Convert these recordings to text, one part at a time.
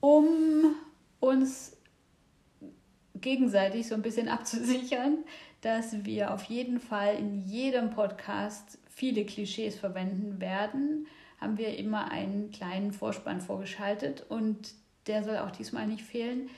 um uns gegenseitig so ein bisschen abzusichern, dass wir auf jeden Fall in jedem Podcast viele Klischees verwenden werden, haben wir immer einen kleinen Vorspann vorgeschaltet und der soll auch diesmal nicht fehlen.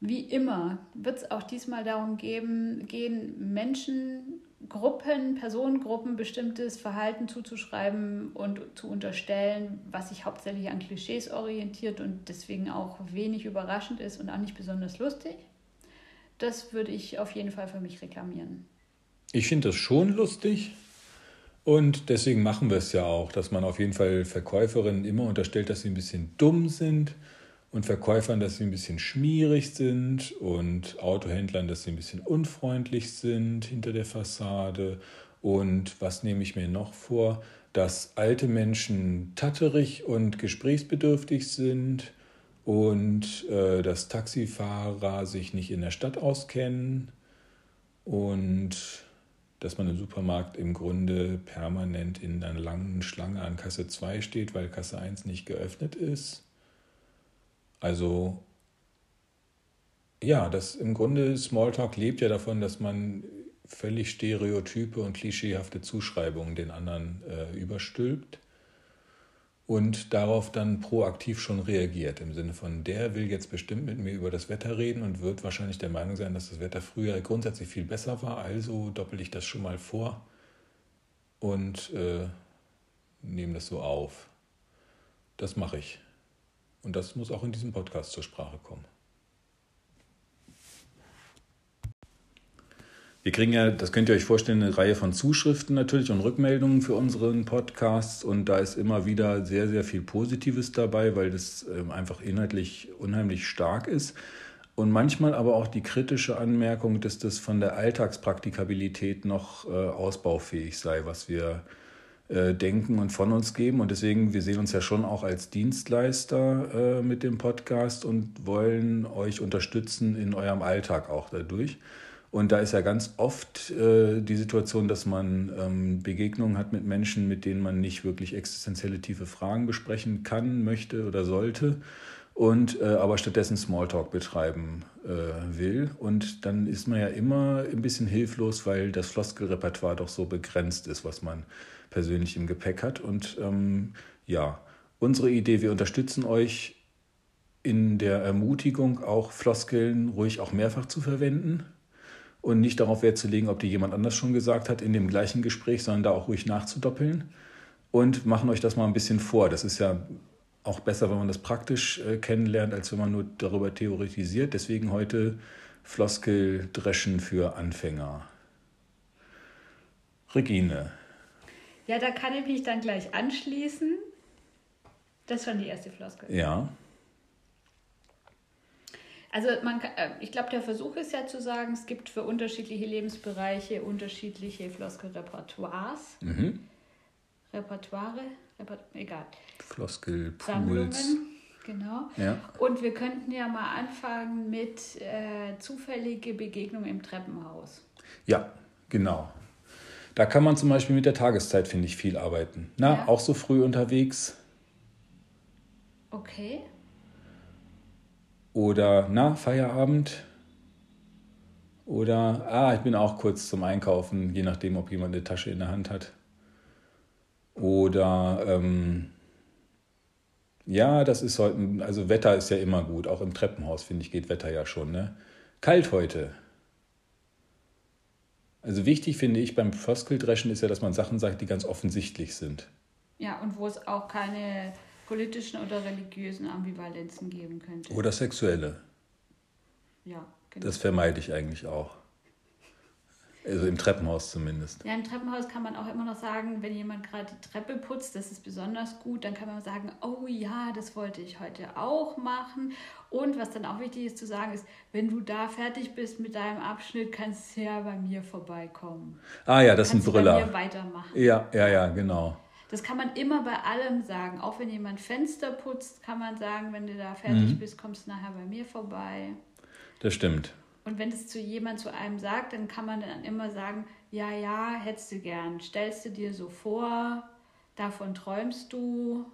Wie immer wird es auch diesmal darum geben, gehen Menschen, Gruppen, Personengruppen bestimmtes Verhalten zuzuschreiben und zu unterstellen, was sich hauptsächlich an Klischees orientiert und deswegen auch wenig überraschend ist und auch nicht besonders lustig. Das würde ich auf jeden Fall für mich reklamieren. Ich finde das schon lustig und deswegen machen wir es ja auch, dass man auf jeden Fall Verkäuferinnen immer unterstellt, dass sie ein bisschen dumm sind und Verkäufern, dass sie ein bisschen schmierig sind und Autohändlern, dass sie ein bisschen unfreundlich sind hinter der Fassade. Und was nehme ich mir noch vor? Dass alte Menschen tatterig und gesprächsbedürftig sind und äh, dass Taxifahrer sich nicht in der Stadt auskennen und dass man im Supermarkt im Grunde permanent in einer langen Schlange an Kasse 2 steht, weil Kasse 1 nicht geöffnet ist. Also ja, das im Grunde Smalltalk lebt ja davon, dass man völlig stereotype und klischeehafte Zuschreibungen den anderen äh, überstülpt und darauf dann proaktiv schon reagiert. Im Sinne von, der will jetzt bestimmt mit mir über das Wetter reden und wird wahrscheinlich der Meinung sein, dass das Wetter früher grundsätzlich viel besser war. Also doppel ich das schon mal vor und äh, nehme das so auf. Das mache ich. Und das muss auch in diesem Podcast zur Sprache kommen. Wir kriegen ja, das könnt ihr euch vorstellen, eine Reihe von Zuschriften natürlich und Rückmeldungen für unseren Podcasts. Und da ist immer wieder sehr, sehr viel Positives dabei, weil das ähm, einfach inhaltlich unheimlich stark ist. Und manchmal aber auch die kritische Anmerkung, dass das von der Alltagspraktikabilität noch äh, ausbaufähig sei, was wir äh, denken und von uns geben. Und deswegen, wir sehen uns ja schon auch als Dienstleister äh, mit dem Podcast und wollen euch unterstützen in eurem Alltag auch dadurch. Und da ist ja ganz oft äh, die Situation, dass man ähm, Begegnungen hat mit Menschen, mit denen man nicht wirklich existenzielle tiefe Fragen besprechen kann, möchte oder sollte und äh, aber stattdessen Smalltalk betreiben äh, will. Und dann ist man ja immer ein bisschen hilflos, weil das Floskelrepertoire doch so begrenzt ist, was man persönlich im Gepäck hat. Und ähm, ja, unsere Idee, wir unterstützen euch in der Ermutigung, auch Floskeln ruhig auch mehrfach zu verwenden und nicht darauf Wert zu legen, ob die jemand anders schon gesagt hat in dem gleichen Gespräch, sondern da auch ruhig nachzudoppeln und machen euch das mal ein bisschen vor. Das ist ja auch besser, wenn man das praktisch äh, kennenlernt, als wenn man nur darüber theoretisiert. Deswegen heute Floskeldreschen für Anfänger. Regine. Ja, da kann ich mich dann gleich anschließen. Das ist schon die erste Floskel. Ja. Also man, äh, ich glaube, der Versuch ist ja zu sagen, es gibt für unterschiedliche Lebensbereiche unterschiedliche Floskelrepertoires. Mhm. Repertoire, Reper egal. Floskelpools. Genau. Ja. Und wir könnten ja mal anfangen mit äh, zufällige Begegnungen im Treppenhaus. Ja, genau. Da kann man zum Beispiel mit der Tageszeit, finde ich, viel arbeiten. Na, ja. auch so früh unterwegs. Okay. Oder, na, Feierabend. Oder, ah, ich bin auch kurz zum Einkaufen, je nachdem, ob jemand eine Tasche in der Hand hat. Oder, ähm, ja, das ist heute, also Wetter ist ja immer gut. Auch im Treppenhaus, finde ich, geht Wetter ja schon. Ne? Kalt heute. Also wichtig finde ich beim Floskeldreschen ist ja, dass man Sachen sagt, die ganz offensichtlich sind. Ja, und wo es auch keine politischen oder religiösen Ambivalenzen geben könnte. Oder sexuelle. Ja, genau. Das vermeide ich eigentlich auch. Also im Treppenhaus zumindest. Ja, im Treppenhaus kann man auch immer noch sagen, wenn jemand gerade die Treppe putzt, das ist besonders gut, dann kann man sagen, oh ja, das wollte ich heute auch machen. Und was dann auch wichtig ist zu sagen, ist, wenn du da fertig bist mit deinem Abschnitt, kannst du ja bei mir vorbeikommen. Ah ja, das ist ein Brüller. Bei mir weitermachen. Ja, ja, ja, genau. Das kann man immer bei allem sagen. Auch wenn jemand Fenster putzt, kann man sagen, wenn du da fertig mhm. bist, kommst du nachher bei mir vorbei. Das stimmt. Und wenn es zu jemand zu einem sagt, dann kann man dann immer sagen, ja, ja, hättest du gern. Stellst du dir so vor, davon träumst du.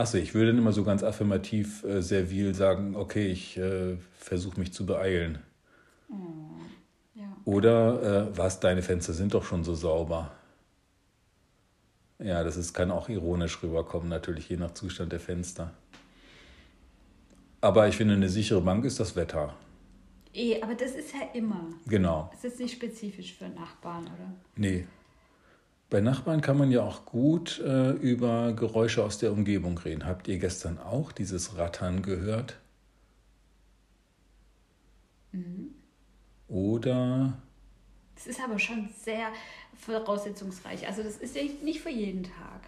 Achso, ich würde immer so ganz affirmativ äh, servil sagen, okay, ich äh, versuche mich zu beeilen. Oh, ja. Oder äh, was, deine Fenster sind doch schon so sauber. Ja, das ist, kann auch ironisch rüberkommen, natürlich, je nach Zustand der Fenster. Aber ich finde, eine sichere Bank ist das Wetter. Eh, aber das ist ja immer. Genau. Es ist nicht spezifisch für Nachbarn, oder? Nee. Bei Nachbarn kann man ja auch gut äh, über Geräusche aus der Umgebung reden. Habt ihr gestern auch dieses Rattern gehört? Mhm. Oder Das ist aber schon sehr voraussetzungsreich. Also das ist ja nicht für jeden Tag.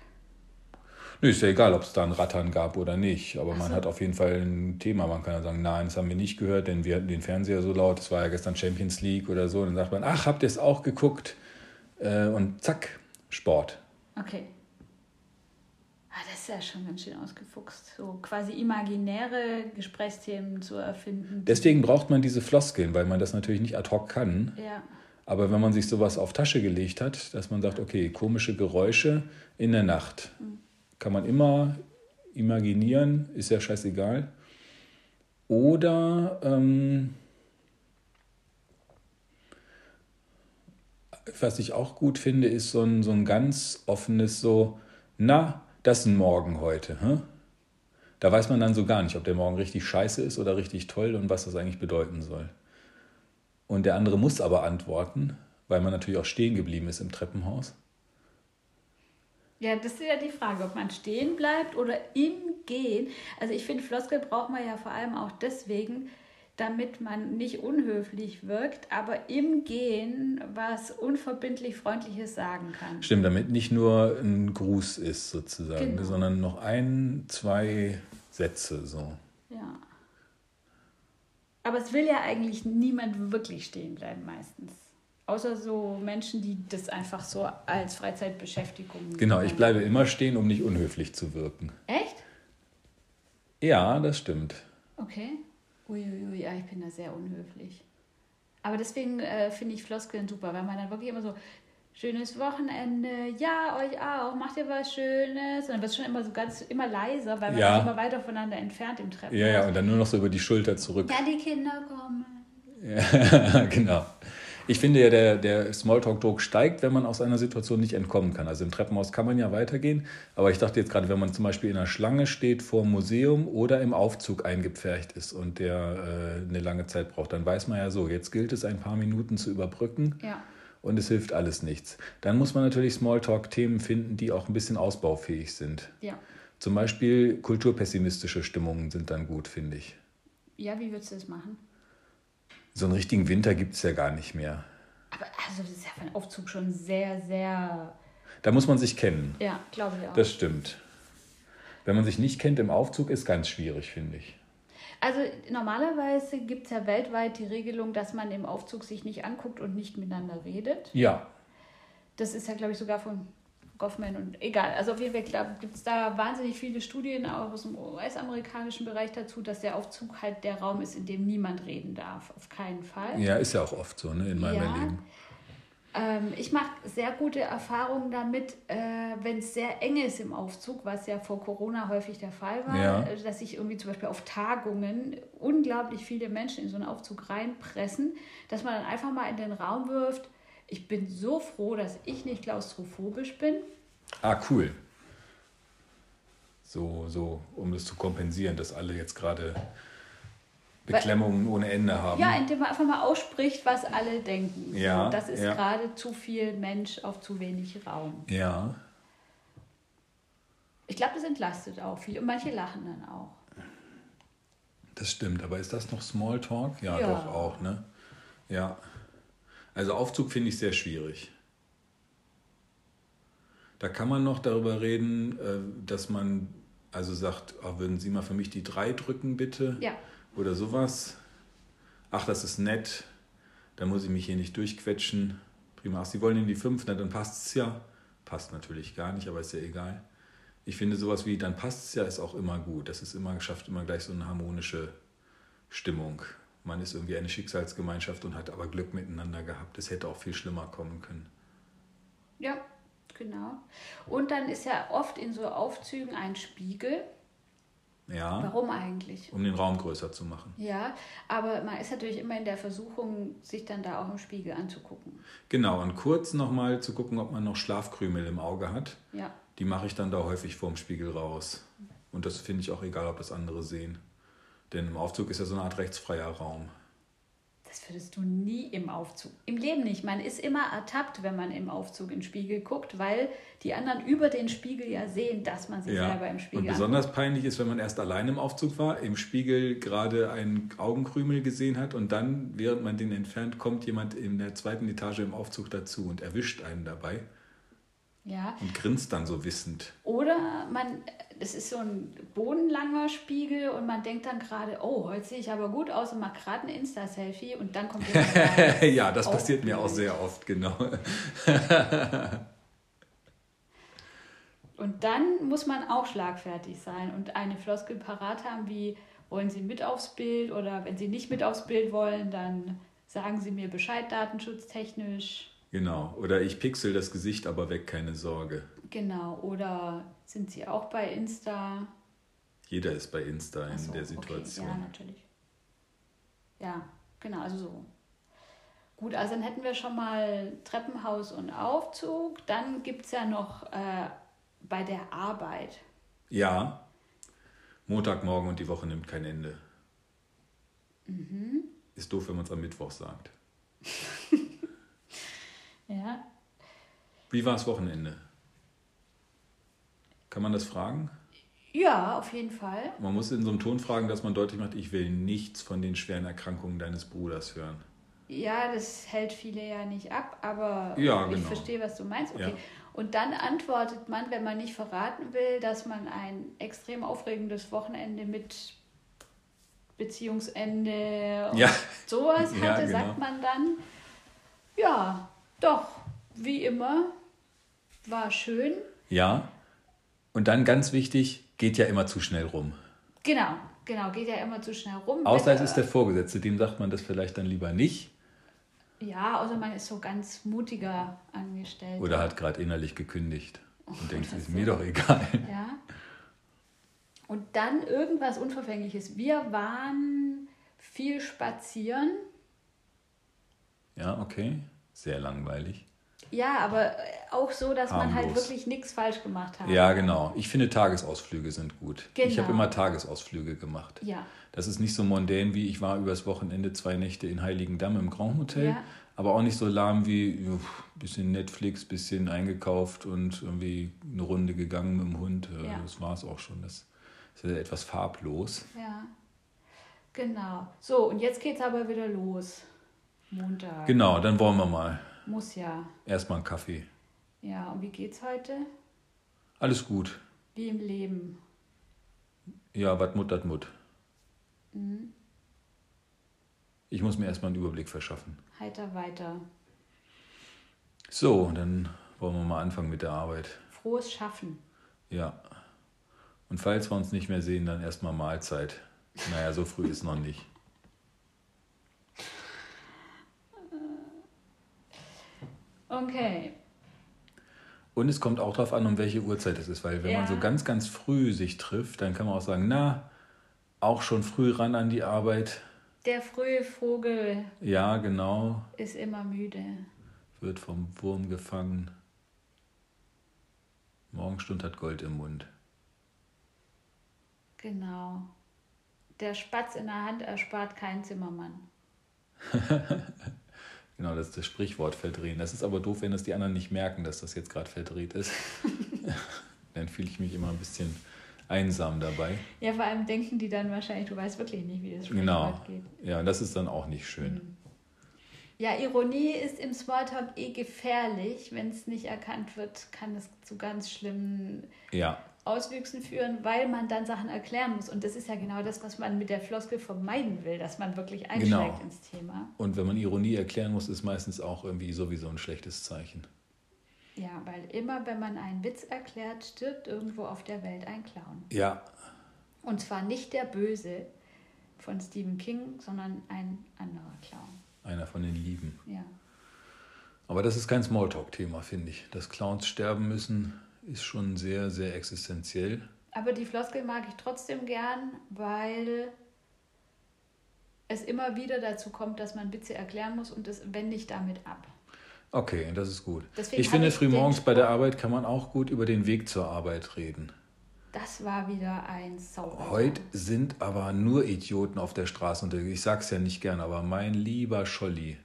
Nö, ist ja egal, ob es da ein Rattern gab oder nicht. Aber Ach man so. hat auf jeden Fall ein Thema. Man kann ja sagen, nein, das haben wir nicht gehört, denn wir hatten den Fernseher so laut. Das war ja gestern Champions League oder so. Und dann sagt man, ach, habt ihr es auch geguckt? Äh, und zack, Sport. Okay. Ah, das ist ja schon ganz schön ausgefuchst. So quasi imaginäre Gesprächsthemen zu erfinden. Deswegen braucht man diese Floskeln, weil man das natürlich nicht ad hoc kann. ja. Aber wenn man sich sowas auf Tasche gelegt hat, dass man sagt, okay, komische Geräusche in der Nacht, kann man immer imaginieren, ist ja scheißegal. Oder ähm, was ich auch gut finde, ist so ein, so ein ganz offenes so, na, das ist ein Morgen heute. Hä? Da weiß man dann so gar nicht, ob der Morgen richtig scheiße ist oder richtig toll und was das eigentlich bedeuten soll. Und der andere muss aber antworten, weil man natürlich auch stehen geblieben ist im Treppenhaus. Ja, das ist ja die Frage, ob man stehen bleibt oder im Gehen. Also ich finde, Floskel braucht man ja vor allem auch deswegen, damit man nicht unhöflich wirkt, aber im Gehen was unverbindlich Freundliches sagen kann. Stimmt, damit nicht nur ein Gruß ist sozusagen, Genau. sondern noch ein, zwei Sätze so. Ja. Aber es will ja eigentlich niemand wirklich stehen bleiben meistens. Außer so Menschen, die das einfach so als Freizeitbeschäftigung. Genau, ich bleibe immer stehen, um nicht unhöflich zu wirken. Echt? Ja, das stimmt. Okay. Uiuiui, ja, ich bin da sehr unhöflich. Aber deswegen äh, finde ich Floskeln super, weil man dann wirklich immer so, schönes Wochenende, ja, euch auch, macht ihr was Schönes. Und dann wird es schon immer so ganz, immer leiser, weil man Ja. immer weiter voneinander entfernt im Treppenhaus. Ja, ja, und dann nur noch so über die Schulter zurück. Ja, die Kinder kommen. Ja, genau. Ich finde ja, der, der Smalltalk-Druck steigt, wenn man aus einer Situation nicht entkommen kann. Also im Treppenhaus kann man ja weitergehen, aber ich dachte jetzt gerade, wenn man zum Beispiel in einer Schlange steht vor dem Museum oder im Aufzug eingepfercht ist und der äh, eine lange Zeit braucht, dann weiß man ja so, jetzt gilt es ein paar Minuten zu überbrücken Ja. und es hilft alles nichts. Dann muss man natürlich Smalltalk-Themen finden, die auch ein bisschen ausbaufähig sind. Ja. Zum Beispiel kulturpessimistische Stimmungen sind dann gut, finde ich. Ja, wie würdest du das machen? So einen richtigen Winter gibt es ja gar nicht mehr. Aber also das ist ja für einen Aufzug schon sehr, sehr. Da muss man sich kennen. Ja, glaube ich auch. Das stimmt. Wenn man sich nicht kennt im Aufzug, ist ganz schwierig, finde ich. also normalerweise gibt es ja weltweit die Regelung, dass man im Aufzug sich nicht anguckt und nicht miteinander redet. Ja, Das ist ja, glaube ich, sogar von Goffman und egal. Also auf jeden Fall gibt es da wahnsinnig viele Studien auch aus dem US-amerikanischen Bereich dazu, dass der Aufzug halt der Raum ist, in dem niemand reden darf. Auf keinen Fall. ja, ist ja auch oft so ne, in meinem Ja. Erleben. Ähm, ich mache sehr gute Erfahrungen damit, äh, wenn es sehr eng ist im Aufzug, was ja vor Corona häufig der Fall war, Ja. äh, dass sich irgendwie zum Beispiel auf Tagungen unglaublich viele Menschen in so einen Aufzug reinpressen, dass man dann einfach mal in den Raum wirft. Ich bin so froh, dass ich nicht klaustrophobisch bin. Ah, cool. So, so, um das zu kompensieren, dass alle jetzt gerade Beklemmungen ohne Ende haben. Ja, indem man einfach mal ausspricht, was alle denken. Ja, so, das ist ja. gerade zu viel Mensch auf zu wenig Raum. ja. Ich glaube, das entlastet auch viel und manche lachen dann auch. Das stimmt, aber ist das noch Smalltalk? Ja, Ja. doch auch, ne? Ja. Also Aufzug finde ich sehr schwierig. Da kann man noch darüber reden, äh, dass man also sagt, ah, würden Sie mal für mich die drei drücken, bitte? Ja. Oder sowas. Ach, das ist nett. Da muss ich mich hier nicht durchquetschen. Prima. Ach, Sie wollen in die fünf, na dann passt es ja. Passt natürlich gar nicht, aber ist ja egal. Ich finde sowas wie, dann passt es ja, ist auch immer gut. Das ist immer, schafft immer gleich so eine harmonische Stimmung. Man ist irgendwie eine Schicksalsgemeinschaft und hat aber Glück miteinander gehabt. Es hätte auch viel schlimmer kommen können. Ja, genau. Und dann ist ja oft in so Aufzügen ein Spiegel. Ja. Warum eigentlich? Um den Raum größer zu machen. Ja, aber man ist natürlich immer in der Versuchung, sich dann da auch im Spiegel anzugucken. Genau, und kurz nochmal zu gucken, ob man noch Schlafkrümel im Auge hat. Ja. Die mache ich dann da häufig vorm Spiegel raus. Und das finde ich auch egal, ob das andere sehen. Denn im Aufzug ist ja so eine Art rechtsfreier Raum. Das würdest du nie im Aufzug. Im Leben nicht. Man ist immer ertappt, wenn man im Aufzug in den Spiegel guckt, weil die anderen über den Spiegel ja sehen, dass man sich Ja. selber im Spiegel Und besonders peinlich ist, wenn man erst allein im Aufzug war, im Spiegel gerade einen Augenkrümel gesehen hat und dann, während man den entfernt, kommt jemand in der zweiten Etage im Aufzug dazu und erwischt einen dabei anguckt. Ja. und grinst dann so wissend. Oder man, es ist so ein bodenlanger Spiegel und man denkt dann gerade, oh, heute sehe ich aber gut aus und macht gerade ein Insta-Selfie und dann kommt jemand ja, das Auch passiert mir auch sehr oft, genau. Und dann muss man auch schlagfertig sein und eine Floskel parat haben, wie wollen Sie mit aufs Bild oder wenn Sie nicht mit aufs Bild wollen, dann sagen Sie mir Bescheid datenschutztechnisch. Genau. Oder ich pixel das Gesicht aber weg, keine Sorge. Genau. Oder sind Sie auch bei Insta? Jeder ist bei Insta in so, der Okay. Situation. Ja, natürlich. Ja, genau, also so. Gut, also dann hätten wir schon mal Treppenhaus und Aufzug. Dann gibt es ja noch äh, bei der Arbeit. Ja. Montagmorgen und die Woche nimmt kein Ende. Mhm. Ist doof, wenn man es am Mittwoch sagt. Ja, Wie war das Wochenende? Kann man das fragen? ja auf jeden Fall. Man muss in so einem Ton fragen, dass man deutlich macht, ich will nichts von den schweren Erkrankungen deines Bruders hören. Ja, das hält viele ja nicht ab, aber Ja, ich genau. verstehe, was du meinst. Okay. Ja. Und dann antwortet man, wenn man nicht verraten will, dass man ein extrem aufregendes Wochenende mit Beziehungsende und Ja. sowas hatte, genau. sagt man dann, ja, doch, wie immer, war schön. Ja. Und dann ganz wichtig, geht ja immer zu schnell rum. Genau, genau, geht ja immer zu schnell rum. Außer es ist der Vorgesetzte, dem sagt man das vielleicht dann lieber nicht. Ja, außer man ist so ganz mutiger Angestellter. Oder hat gerade innerlich gekündigt und denkt, oder ist so. mir doch egal. Ja. Und dann irgendwas Unverfängliches. Wir waren viel spazieren. Ja, okay. Sehr langweilig. Ja, aber auch so, dass man halt Harmlos. wirklich nichts falsch gemacht hat. Ja, genau. Ich finde Tagesausflüge sind gut. Ich Genau. habe immer Tagesausflüge gemacht. Ja, Das ist nicht so mondän wie ich war übers Wochenende zwei Nächte in Heiligendamm im Grand Hotel, Ja. aber auch nicht so lahm wie ein bisschen Netflix, bisschen eingekauft und irgendwie eine Runde gegangen mit dem Hund. Äh, Ja. Das war es auch schon. Das ist ja etwas farblos. ja. Genau. So, und jetzt geht's aber wieder los. Montag. Genau, dann wollen wir mal. Muss ja. Erstmal einen Kaffee. Ja, und wie geht's heute? Alles gut. Wie im Leben. Ja, wat Mut, dat Mut. Mhm. Ich muss mir erstmal einen Überblick verschaffen. Heiter weiter. So, dann wollen wir mal anfangen mit der Arbeit. Frohes Schaffen. Ja. Und falls wir uns nicht mehr sehen, dann erstmal Mahlzeit. Naja, so früh ist noch nicht. Okay. Und es kommt auch darauf an, um welche Uhrzeit es ist, weil wenn man Ja. so ganz, ganz früh sich trifft, dann kann man auch sagen, na, auch schon früh ran an die Arbeit. Der frühe Vogel Ja, genau, ist immer müde. wird vom Wurm gefangen. Morgenstund hat Gold im Mund. Genau. Der Spatz in der Hand erspart keinen Zimmermann. Genau, das ist das Sprichwort verdrehen. Das ist aber doof, wenn das die anderen nicht merken, dass das jetzt gerade verdreht ist. dann fühle ich mich immer ein bisschen einsam dabei. Ja, vor allem denken die dann wahrscheinlich, du weißt wirklich nicht, wie das Genau. Sprichwort geht. Ja, das ist dann auch nicht schön. Mhm. Ja, Ironie ist im Smalltalk eh gefährlich. Wenn es nicht erkannt wird, kann es zu ganz schlimmen Ja, Auswüchsen führen, weil man dann Sachen erklären muss. Und das ist ja genau das, was man mit der Floskel vermeiden will, dass man wirklich einsteigt Genau. ins Thema. und wenn man Ironie erklären muss, ist meistens auch irgendwie sowieso ein schlechtes Zeichen. Ja, weil immer, wenn man einen Witz erklärt, stirbt irgendwo auf der Welt ein Clown. Ja, Und zwar nicht der Böse von Stephen King, sondern ein anderer Clown. einer von den Lieben. Ja. Aber das ist kein Smalltalk-Thema, finde ich. Dass Clowns sterben müssen, ist schon sehr, sehr existenziell. Aber die Floskel mag ich trotzdem gern, weil es immer wieder dazu kommt, dass man Witze erklären muss und das wende ich damit ab. Okay, das ist gut. Deswegen ich finde, frühmorgens bei der Arbeit kann man auch gut über den Weg zur Arbeit reden. Das war wieder ein Sauber. Heute sind aber nur Idioten auf der Straße unterwegs. Ich sag's ja nicht gern, aber mein lieber Scholli.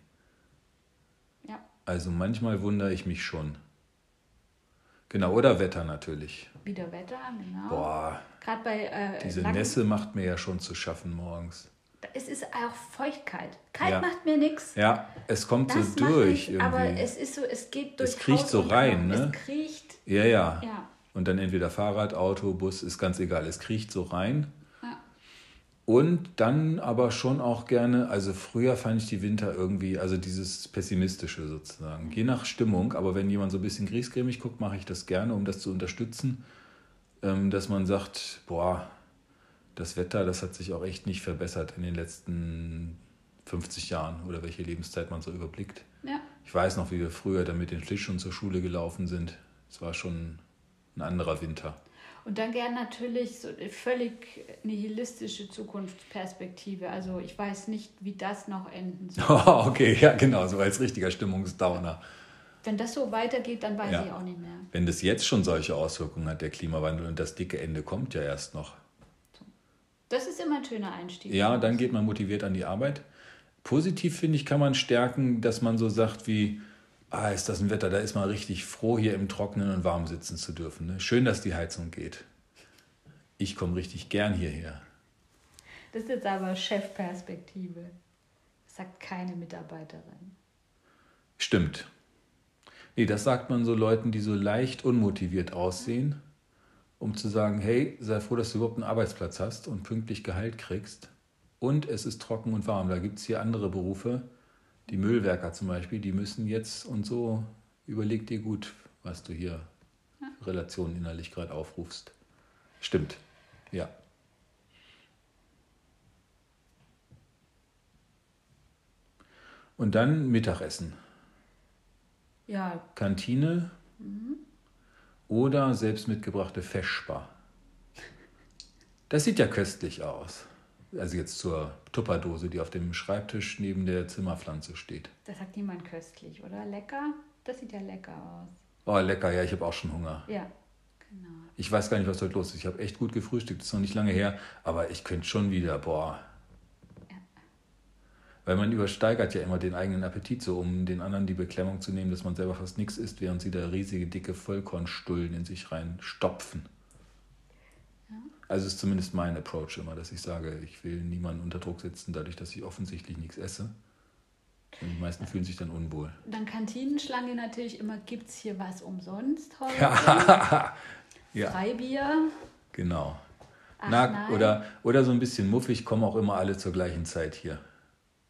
Ja. Also manchmal wundere ich mich schon. Genau, oder Wetter natürlich. Wieder Wetter, genau. Boah. Gerade bei. Äh, diese Nacken. Nässe macht mir ja schon zu schaffen morgens. Es ist auch Feuchtkeit. Kalt ja. macht mir nichts. Ja, es kommt das so durch. Irgendwie. Aber es ist so, es geht durch. Es kriecht Haus so rein, ne? Es kriecht. Ja, ja. ja. Und dann entweder Fahrrad, Auto, Bus, ist ganz egal. Es kriecht so rein. Und dann aber schon auch gerne, also früher fand ich die Winter irgendwie, also dieses Pessimistische sozusagen, je nach Stimmung, aber wenn jemand so ein bisschen griesgrämig guckt, mache ich das gerne, um das zu unterstützen, ähm, dass man sagt, boah, das Wetter, das hat sich auch echt nicht verbessert in den letzten 50 Jahren oder welche Lebenszeit man so überblickt. Ja. Ich weiß noch, wie wir früher dann mit den Schlittschuhen zur Schule gelaufen sind. Es war schon ein anderer Winter. Und dann gern natürlich so eine völlig nihilistische Zukunftsperspektive. Also ich weiß nicht, wie das noch enden soll. Oh, okay, ja genau, so als richtiger Stimmungsdowner. Wenn das so weitergeht, dann weiß ja. ich auch nicht mehr. Wenn das jetzt schon solche Auswirkungen hat, der Klimawandel, und das dicke Ende kommt ja erst noch. Das ist immer ein schöner Einstieg. Ja, dann geht man motiviert an die Arbeit. Positiv, finde ich, kann man stärken, dass man so sagt wie, ah, ist das ein Wetter, da ist man richtig froh, hier im Trockenen und warm sitzen zu dürfen. Ne? Schön, dass die Heizung geht. Ich komme richtig gern hierher. Das ist jetzt aber Chefperspektive. sagt keine Mitarbeiterin. Stimmt. Nee, das sagt man so Leuten, die so leicht unmotiviert aussehen, um zu sagen, hey, sei froh, dass du überhaupt einen Arbeitsplatz hast und pünktlich Gehalt kriegst. Und es ist trocken und warm. Da gibt es hier andere Berufe, die Müllwerker zum Beispiel, die müssen jetzt und so, überleg dir gut, was du hier ja. Relationen innerlich gerade aufrufst. Stimmt, ja. Und dann Mittagessen. Ja. Kantine mhm. oder selbst mitgebrachte Feschbar. Das sieht ja köstlich aus. Also jetzt zur Tupperdose, die auf dem Schreibtisch neben der Zimmerpflanze steht. Das sagt niemand köstlich, oder? Lecker? Das sieht ja lecker aus. Oh, lecker, ja, ich habe auch schon Hunger. Ja, genau. Ich weiß gar nicht, was heute los ist. Ich habe echt gut gefrühstückt, das ist noch nicht lange her, aber ich könnte schon wieder, boah. Ja. Weil man übersteigert ja immer den eigenen Appetit so, um den anderen die Beklemmung zu nehmen, dass man selber fast nichts isst, während sie da riesige, dicke Vollkornstullen in sich reinstopfen. Also ist zumindest mein Approach immer, dass ich sage, ich will niemanden unter Druck setzen, dadurch, dass ich offensichtlich nichts esse. Und die meisten fühlen sich dann unwohl. Dann Kantinenschlange natürlich immer, gibt es hier was umsonst heute? Ja. ja. Freibier. Genau. Ach, Na, oder, oder so ein bisschen muffig, kommen auch immer alle zur gleichen Zeit hier.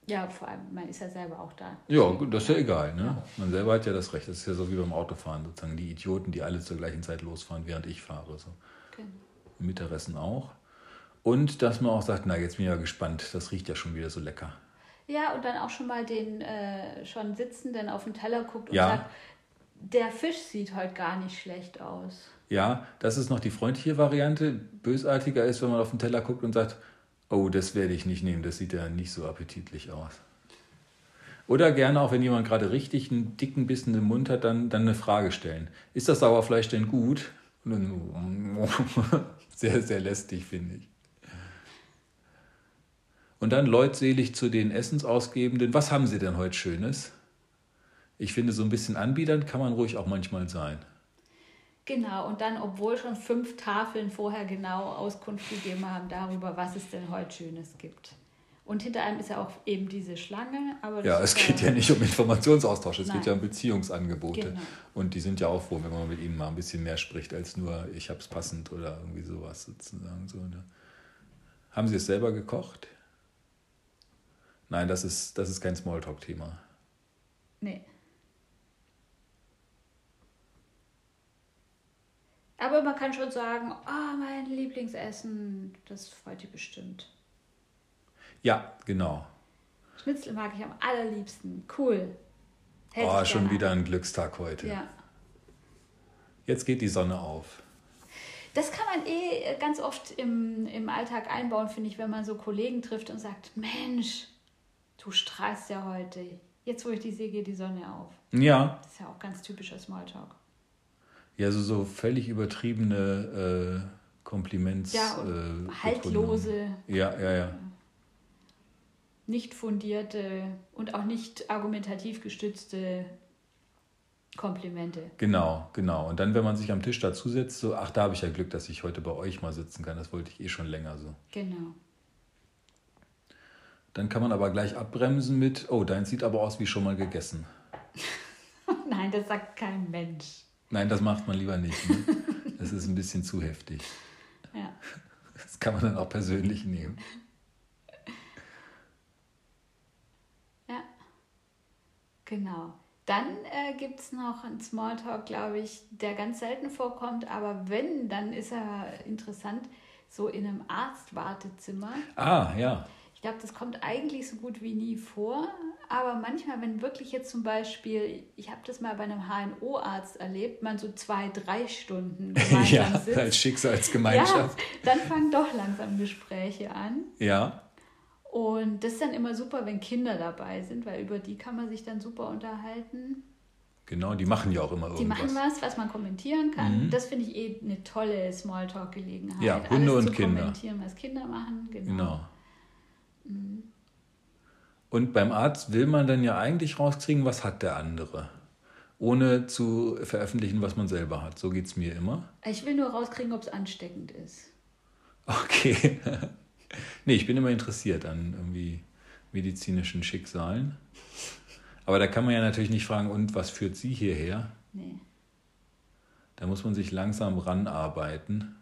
Ja, vor allem, man ist ja selber auch da. Ja, das ist ja egal. Ne? Ja. Man selber hat ja das Recht. Das ist ja so wie beim Autofahren sozusagen. Die Idioten, die alle zur gleichen Zeit losfahren, während ich fahre. So. Genau. Mittagessen auch. Und dass man auch sagt, na, jetzt bin ich ja gespannt, das riecht ja schon wieder so lecker. Ja, und dann auch schon mal den äh, schon Sitzenden auf den Teller guckt und ja. sagt, der Fisch sieht heute gar nicht schlecht aus. Ja, das ist noch die freundliche Variante. Bösartiger ist, wenn man auf den Teller guckt und sagt, oh, das werde ich nicht nehmen, das sieht ja nicht so appetitlich aus. Oder gerne auch, wenn jemand gerade richtig einen dicken Bissen im Mund hat, dann, dann eine Frage stellen. Ist das Sauerfleisch denn gut? Sehr, sehr lästig, finde ich. Und dann leutselig zu den Essensausgebenden. Was haben Sie denn heute Schönes? Ich finde, so ein bisschen anbiedernd kann man ruhig auch manchmal sein. Genau, und dann, obwohl schon fünf Tafeln vorher genau Auskunft gegeben haben darüber, was es denn heute Schönes gibt. Und hinter einem ist ja auch eben diese Schlange. Aber ja, es geht ja nicht um Informationsaustausch, es Nein. geht ja um Beziehungsangebote. Genau. Und die sind ja auch froh, wenn man mit ihnen mal ein bisschen mehr spricht, als nur ich habe es passend oder irgendwie sowas sozusagen. So, ne? Haben Sie es selber gekocht? Nein, das ist, das ist kein Smalltalk-Thema. Nee. Aber man kann schon sagen, oh, mein Lieblingsessen, das freut dich bestimmt. Ja, genau. Schnitzel mag ich am allerliebsten. Cool. Hält oh, schon wieder ein Glückstag heute. Ja. Jetzt geht die Sonne auf. Das kann man eh ganz oft im, im Alltag einbauen, finde ich, wenn man so Kollegen trifft und sagt, Mensch, du strahlst ja heute. Jetzt, wo ich dich sehe, geht die Sonne auf. Ja. Das ist ja auch ganz typischer Smalltalk. Ja, so, so völlig übertriebene äh, Kompliments. Ja, äh, haltlose. Ja, ja, ja. Nicht fundierte und auch nicht argumentativ gestützte Komplimente. Genau, genau. Und dann, wenn man sich am Tisch dazusetzt, so, ach, da habe ich ja Glück, dass ich heute bei euch mal sitzen kann. Das wollte ich eh schon länger so. Genau. Dann kann man aber gleich abbremsen mit, oh, dein sieht aber aus wie schon mal gegessen. Nein, das sagt kein Mensch. Nein, das macht man lieber nicht. Ne? Das ist ein bisschen zu heftig. Ja. Das kann man dann auch persönlich nehmen. Ja, genau. Dann äh, gibt es noch einen Smalltalk, glaube ich, der ganz selten vorkommt, aber wenn, dann ist er interessant, so in einem Arztwartezimmer. Ah, ja. Ich glaube, das kommt eigentlich so gut wie nie vor, aber manchmal, wenn wirklich jetzt zum Beispiel, ich habe das mal bei einem HNO-Arzt erlebt, man so zwei, drei Stunden ja, sitzt. als Schicksalsgemeinschaft. Ja, dann fangen doch langsam Gespräche an. Ja. Und das ist dann immer super, wenn Kinder dabei sind, weil über die kann man sich dann super unterhalten. Genau, die machen ja auch immer irgendwas. Die machen was, was man kommentieren kann. Mhm. Das finde ich eh eine tolle Smalltalk-Gelegenheit. Ja, Hunde Alles und zu Kinder. kommentieren, was Kinder machen. Genau. genau. Und beim Arzt will man dann ja eigentlich rauskriegen, was hat der andere. Ohne zu veröffentlichen, was man selber hat. So geht es mir immer. Ich will nur rauskriegen, ob es ansteckend ist. Okay. nee, ich bin immer interessiert an irgendwie medizinischen Schicksalen. Aber da kann man ja natürlich nicht fragen, und was führt Sie hierher? Nee. Da muss man sich langsam ranarbeiten.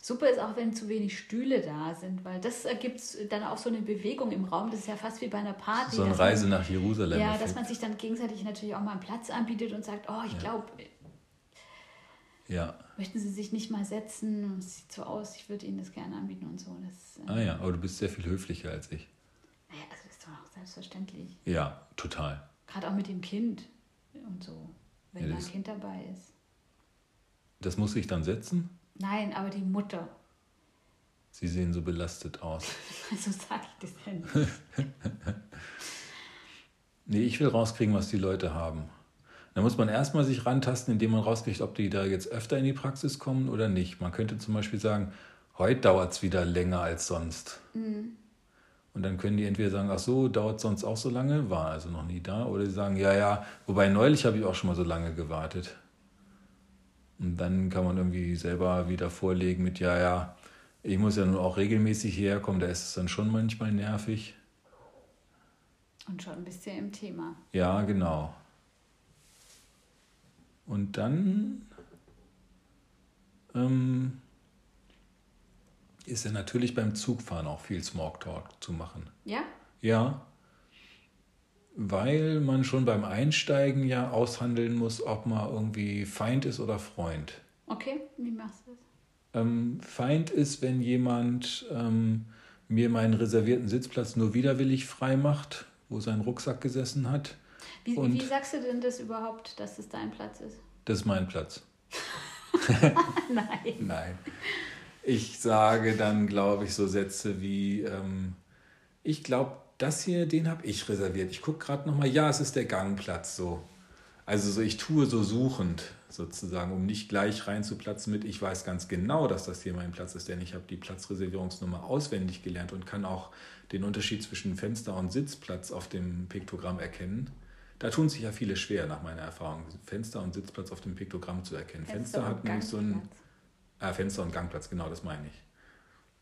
Super ist auch, wenn zu wenig Stühle da sind, weil das ergibt dann auch so eine Bewegung im Raum. Das ist ja fast wie bei einer Party. So eine Reise man, nach Jerusalem. Ja, dass man sich dann gegenseitig natürlich auch mal einen Platz anbietet und sagt, oh, ich ja. glaube, ja. möchten Sie sich nicht mal setzen? Es sieht so aus, ich würde Ihnen das gerne anbieten und so. Das, äh, ah ja, aber du bist sehr viel höflicher als ich. Naja, also das ist doch auch selbstverständlich. Ja, total. Gerade auch mit dem Kind und so, wenn ja, da ein Kind dabei ist. Das muss sich dann setzen? Nein, aber die Mutter. Sie sehen so belastet aus. so sage ich das denn. nee, ich will rauskriegen, was die Leute haben. Da muss man erstmal sich rantasten, indem man rauskriegt, ob die da jetzt öfter in die Praxis kommen oder nicht. Man könnte zum Beispiel sagen, heute dauert es wieder länger als sonst. Mhm. Und dann können die entweder sagen, ach so, dauert sonst auch so lange, war also noch nie da. Oder sie sagen, ja, ja, wobei neulich habe ich auch schon mal so lange gewartet. Und dann kann man irgendwie selber wieder vorlegen mit, ja, ja, ich muss ja nun auch regelmäßig hierher kommen, da ist es dann schon manchmal nervig. Und schon ein bisschen im Thema. Ja, genau. Und dann ähm, ist ja natürlich beim Zugfahren auch viel Smalltalk zu machen. Ja? Ja weil man schon beim Einsteigen ja aushandeln muss, ob man irgendwie Feind ist oder Freund. Okay, wie machst du das? Ähm, Feind ist, wenn jemand ähm, mir meinen reservierten Sitzplatz nur widerwillig frei macht, wo sein Rucksack gesessen hat. Wie, wie sagst du denn das überhaupt, dass es dein Platz ist? Das ist mein Platz. Nein. Nein. Ich sage dann, glaube ich, so Sätze wie, ähm, ich glaube, das hier, den habe ich reserviert. Ich gucke gerade nochmal, ja, es ist der Gangplatz so. Also so, ich tue so suchend sozusagen, um nicht gleich reinzuplatzen mit, ich weiß ganz genau, dass das hier mein Platz ist, denn ich habe die Platzreservierungsnummer auswendig gelernt und kann auch den Unterschied zwischen Fenster und Sitzplatz auf dem Piktogramm erkennen. Da tun sich ja viele schwer, nach meiner Erfahrung, Fenster und Sitzplatz auf dem Piktogramm zu erkennen. Fenster, Fenster hat nämlich so ein... Ah, Fenster und Gangplatz, genau, das meine ich.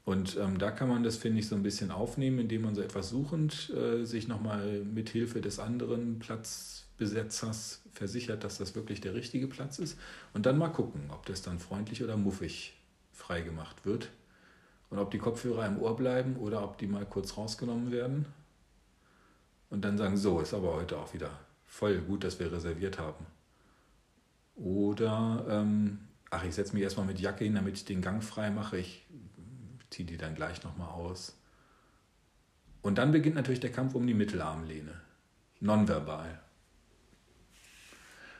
Und ähm, da kann man das, finde ich, so ein bisschen aufnehmen, indem man so etwas suchend äh, sich nochmal mit Hilfe des anderen Platzbesetzers versichert, dass das wirklich der richtige Platz ist. Und dann mal gucken, ob das dann freundlich oder muffig freigemacht wird. Und ob die Kopfhörer im Ohr bleiben oder ob die mal kurz rausgenommen werden. Und dann sagen, so, ist aber heute auch wieder voll gut, dass wir reserviert haben. Oder, ähm, ach, ich setze mich erstmal mit Jacke hin, damit ich den Gang frei mache. Ich ziehe die dann gleich nochmal aus. Und dann beginnt natürlich der Kampf um die Mittelarmlehne. Nonverbal.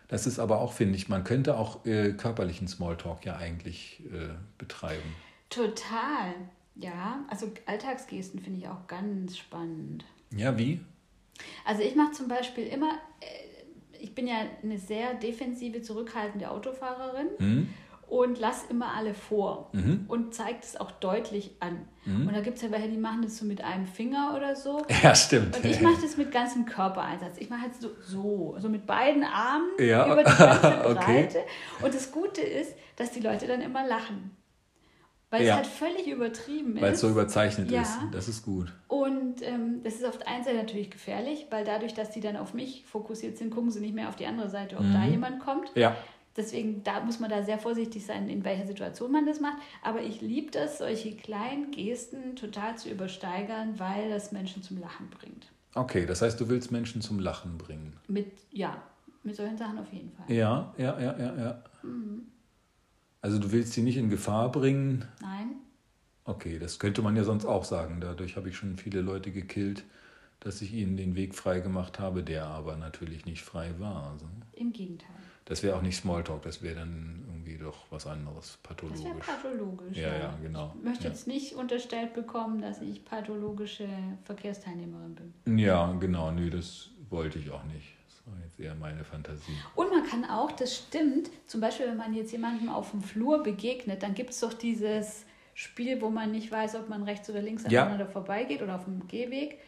Das ist aber auch, finde ich, man könnte auch äh, körperlichen Smalltalk ja eigentlich äh, betreiben. Total. Ja, also Alltagsgesten finde ich auch ganz spannend. Ja, wie? Also ich mache zum Beispiel immer, äh, ich bin ja eine sehr defensive, zurückhaltende Autofahrerin. Hm? und lass immer alle vor Mhm. und zeigt es auch deutlich an. Mhm. Und da gibt es ja welche, die machen das so mit einem Finger oder so. Ja, stimmt. Und ich mache das mit ganzem Körpereinsatz. Ich mache halt so, so, so mit beiden Armen Ja. über die ganze Okay. Breite. Und das Gute ist, dass die Leute dann immer lachen. Weil Ja. es halt völlig übertrieben Weil es ist. so überzeichnet Ja. ist. Das ist gut. Und ähm, das ist auf der einen Seite natürlich gefährlich, weil dadurch, dass die dann auf mich fokussiert sind, gucken sie nicht mehr auf die andere Seite, ob Mhm. da jemand kommt. Ja. Deswegen da muss man da sehr vorsichtig sein, in welcher Situation man das macht. Aber ich liebe das, solche kleinen Gesten total zu übersteigern, weil das Menschen zum Lachen bringt. Okay, das heißt, du willst Menschen zum Lachen bringen. Mit, ja, mit solchen Sachen auf jeden Fall. Ja, ja, ja, ja, ja. Mhm. Also du willst sie nicht in Gefahr bringen. Nein? Okay, das könnte man ja sonst auch sagen. Dadurch habe ich schon viele Leute gekillt, dass ich ihnen den Weg frei gemacht habe, der aber natürlich nicht frei war. Also, Im Gegenteil. das wäre auch nicht Smalltalk, das wäre dann irgendwie doch was anderes, Das pathologisch. wäre pathologisch. Ja, ja, genau. Ich möchte Ja. jetzt nicht unterstellt bekommen, dass ich pathologische Verkehrsteilnehmerin bin. Ja, genau, nö, das wollte ich auch nicht. Das war jetzt eher meine Fantasie. Und man kann auch, das stimmt, zum Beispiel, wenn man jetzt jemandem auf dem Flur begegnet, dann gibt es doch dieses Spiel, wo man nicht weiß, ob man rechts oder links Ja. aneinander vorbeigeht oder auf dem Gehweg.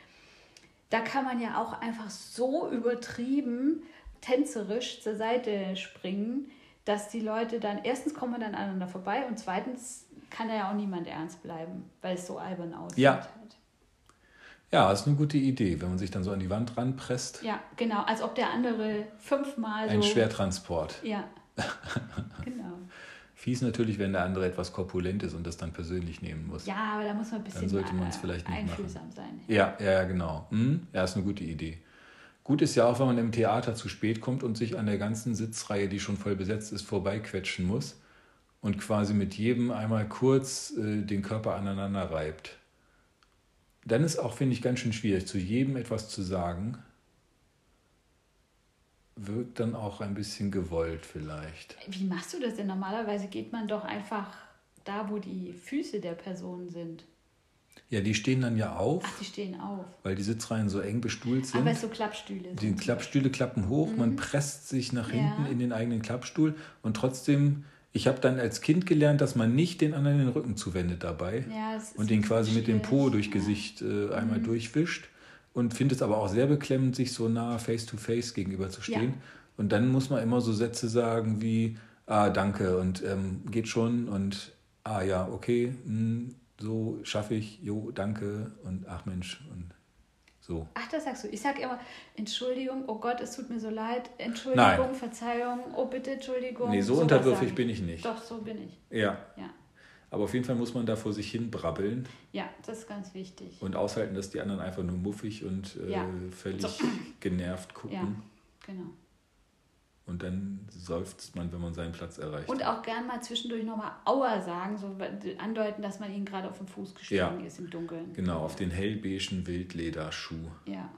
Da kann man ja auch einfach so übertrieben tänzerisch zur Seite springen, dass die Leute dann, erstens kommen wir dann aneinander vorbei und zweitens kann ja auch niemand ernst bleiben, weil es so albern aussieht. Ja. Halt. Ja, ist eine gute Idee, wenn man sich dann so an die Wand ranpresst. Ja, genau, als ob der andere fünfmal so... Ein Schwertransport. Ja, genau. Fies natürlich, wenn der andere etwas korpulent ist und das dann persönlich nehmen muss. Ja, aber da muss man ein bisschen Dann sollte man es vielleicht nicht machen. einfühlsam sein. Ja, ja, ja, genau. Hm? Ja, ist eine gute Idee. Gut ist ja auch, wenn man im Theater zu spät kommt und sich an der ganzen Sitzreihe, die schon voll besetzt ist, vorbeiquetschen muss und quasi mit jedem einmal kurz äh, den Körper aneinander reibt. Dann ist auch, finde ich, ganz schön schwierig, zu jedem etwas zu sagen. Wirkt dann auch ein bisschen gewollt vielleicht. Wie machst du das denn? Normalerweise geht man doch einfach da, wo die Füße der Person sind. Ja, die stehen dann ja auf, Ach, die stehen auf. weil die Sitzreihen so eng bestuhlt sind. Aber es so Klappstühle Die. Klappstühle klappen hoch, man presst sich nach Mhm. Ja. hinten in den eigenen Klappstuhl und trotzdem, ich habe dann als Kind gelernt, dass man nicht den anderen den Rücken zuwendet dabei Ja, und den quasi mit dem Po durch Gesicht äh, einmal Mhm. durchwischt und finde es aber auch sehr beklemmend, sich so nah face to face gegenüber zu stehen. Ja. Und dann muss man immer so Sätze sagen wie, ah, danke und ähm, geht schon und ah ja, okay, hm, so schaffe ich, jo, danke und ach Mensch und so. Ach, das sagst du. Ich sage immer, Entschuldigung, oh Gott, es tut mir so leid. Entschuldigung, Nein. Verzeihung, oh bitte, Entschuldigung. Nee, so Sowas unterwürfig bin ich nicht. Doch, so bin ich. Ja, Ja. aber auf jeden Fall muss man da vor sich hin brabbeln ja, das ist ganz wichtig. und aushalten, dass die anderen einfach nur muffig und äh, Ja. völlig So. genervt gucken. Ja, genau. Und dann seufzt man, wenn man seinen Platz erreicht. Und auch gern mal zwischendurch nochmal Aua sagen, so andeuten, dass man ihnen gerade auf den Fuß gestiegen Ja. ist im Dunkeln. genau, auf den hellbeigen Wildlederschuh. Ja.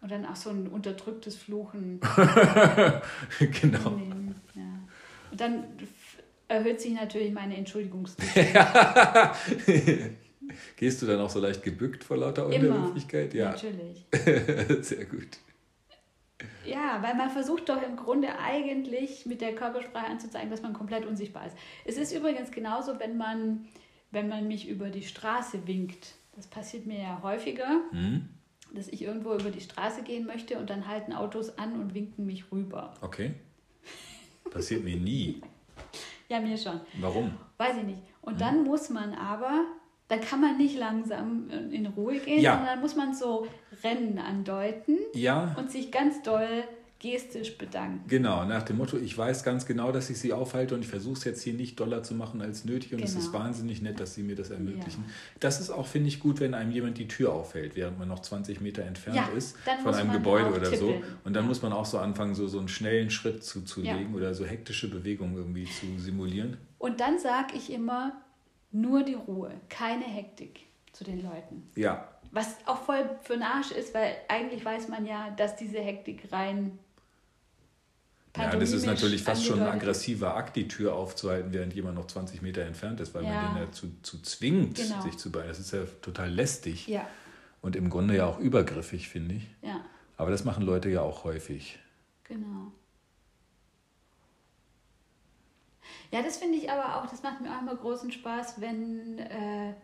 Und dann auch so ein unterdrücktes Fluchen genau. nehmen. Ja. Und dann erhöht sich natürlich meine Entschuldigungsdichte. Gehst du dann auch so leicht gebückt vor lauter Immer. Unterwürfigkeit? Ja, Natürlich. sehr gut. Ja, weil man versucht doch im Grunde eigentlich mit der Körpersprache anzuzeigen, dass man komplett unsichtbar ist. Es ist übrigens genauso, wenn man, wenn man mich über die Straße winkt. Das passiert mir ja häufiger, Hm? dass ich irgendwo über die Straße gehen möchte und dann halten Autos an und winken mich rüber. Okay. Passiert mir nie. Ja, mir schon. Warum? Weiß ich nicht. Und dann muss man aber, dann kann man nicht langsam in Ruhe gehen, Ja. sondern muss man so Rennen andeuten Ja, und sich ganz doll gestisch bedanken. Genau, nach dem Motto, ich weiß ganz genau, dass ich sie aufhalte und ich versuche es jetzt hier nicht doller zu machen als nötig und es Genau. ist wahnsinnig nett, dass sie mir das ermöglichen. Das ist auch, finde ich, gut, wenn einem jemand die Tür aufhält, während man noch 20 Meter entfernt Ja, ist von einem Gebäude oder so. tippeln. Und dann Ja. muss man auch so anfangen, so, so einen schnellen Schritt zuzulegen oder so hektische Bewegungen irgendwie zu simulieren. Und dann sage ich immer, nur die Ruhe, keine Hektik zu den Leuten. Ja, Was auch voll für den Arsch ist, weil eigentlich weiß man ja, dass diese Hektik rein Ja, das ist natürlich fast schon ein aggressiver Akt, die Tür aufzuhalten, während jemand noch 20 Meter entfernt ist, weil ja. man den dazu zu zwingt, genau. sich zu beeilen. Das ist ja total lästig. Ja. Und im Grunde ja auch übergriffig, finde ich. Ja. Aber das machen Leute ja auch häufig. Genau. Ja, das finde ich aber auch, das macht mir auch immer großen Spaß, wenn, äh,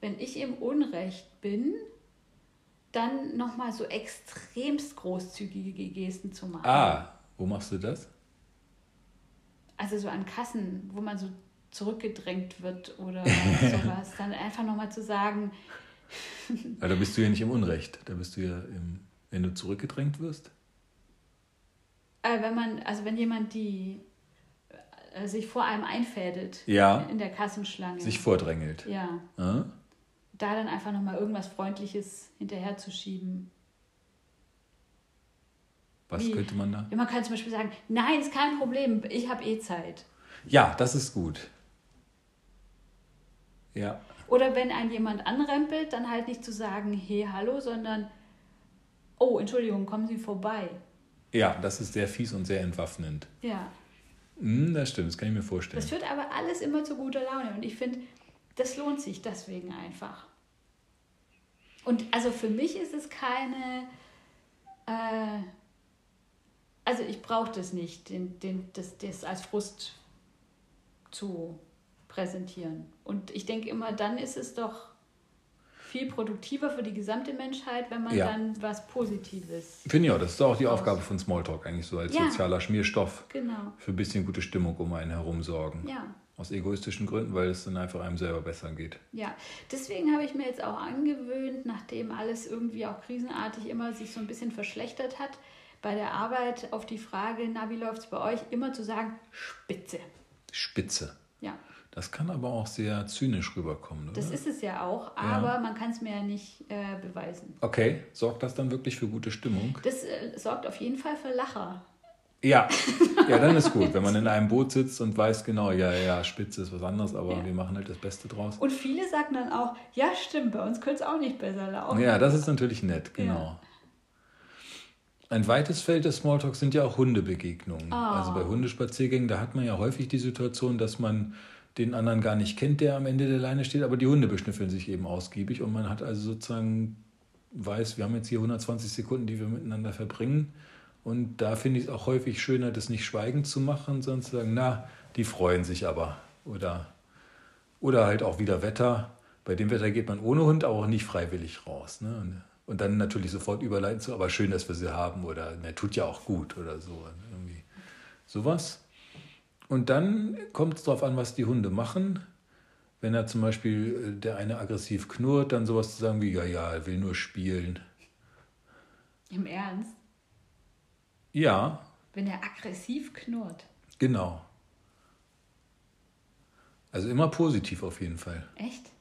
wenn ich im Unrecht bin, dann nochmal so extremst großzügige Gesten zu machen. Ah, wo machst du das? Also so an Kassen, wo man so zurückgedrängt wird oder sowas. Dann einfach nochmal zu sagen. ja, da bist du ja nicht im Unrecht. Da bist du ja im, wenn du zurückgedrängt wirst. Äh, wenn man, also wenn jemand die äh, sich vor einem einfädelt ja. in der Kassenschlange. Sich vordrängelt. Ja. Äh? Da dann einfach nochmal irgendwas Freundliches hinterherzuschieben. Was Wie? könnte man da? Ja, man kann zum Beispiel sagen, nein, ist kein Problem, ich habe eh Zeit. Ja, das ist gut. Ja. Oder wenn ein jemand anrempelt, dann halt nicht zu sagen, hey, hallo, sondern, oh, Entschuldigung, kommen Sie vorbei. Ja, das ist sehr fies und sehr entwaffnend. Ja. Mm, das stimmt, das kann ich mir vorstellen. Das führt aber alles immer zu guter Laune und ich finde, das lohnt sich deswegen einfach. Und also für mich ist es keine, äh, also ich brauche das nicht, den, den, das, das als Frust zu präsentieren. Und ich denke immer, dann ist es doch viel produktiver für die gesamte Menschheit, wenn man ja. dann was Positives. Finde ich auch, das ist auch die Aufgabe von Smalltalk eigentlich so als ja. sozialer Schmierstoff. Genau. Für ein bisschen gute Stimmung um einen herum sorgen. Ja. Aus egoistischen Gründen, weil es dann einfach einem selber besser geht. Ja, deswegen habe ich mir jetzt auch angewöhnt, nachdem alles irgendwie auch krisenartig immer sich so ein bisschen verschlechtert hat, bei der Arbeit auf die Frage, na, wie läuft es bei euch, immer zu sagen, Spitze. Spitze. Ja. Das kann aber auch sehr zynisch rüberkommen. Oder? Das ist es ja auch, aber ja. man kann es mir ja nicht äh, beweisen. Okay, sorgt das dann wirklich für gute Stimmung? Das äh, sorgt auf jeden Fall für Lacher. Ja, ja, dann ist gut, wenn man in einem Boot sitzt und weiß genau, ja, ja, Spitze ist was anderes, aber ja. wir machen halt das Beste draus. Und viele sagen dann auch, ja, stimmt, bei uns könnte es auch nicht besser laufen. Ja, das ist natürlich nett, genau. Ja. Ein weites Feld des Smalltalks sind ja auch Hundebegegnungen. Oh. Also bei Hundespaziergängen, da hat man ja häufig die Situation, dass man den anderen gar nicht kennt, der am Ende der Leine steht, aber die Hunde beschnüffeln sich eben ausgiebig und man hat also sozusagen weiß, wir haben jetzt hier 120 Sekunden, die wir miteinander verbringen. Und da finde ich es auch häufig schöner, das nicht schweigend zu machen, sondern zu sagen, na, die freuen sich aber. Oder, oder halt auch wieder Wetter. Bei dem Wetter geht man ohne Hund auch nicht freiwillig raus. Ne? Und dann natürlich sofort überleiten zu, aber schön, dass wir sie haben oder na, tut ja auch gut oder so. Irgendwie sowas. Und dann kommt es darauf an, was die Hunde machen. Wenn er zum Beispiel äh, der eine aggressiv knurrt, dann sowas zu sagen wie, ja, ja, er will nur spielen. Im Ernst? Ja. Wenn er aggressiv knurrt. Genau. Also immer positiv auf jeden Fall. Echt?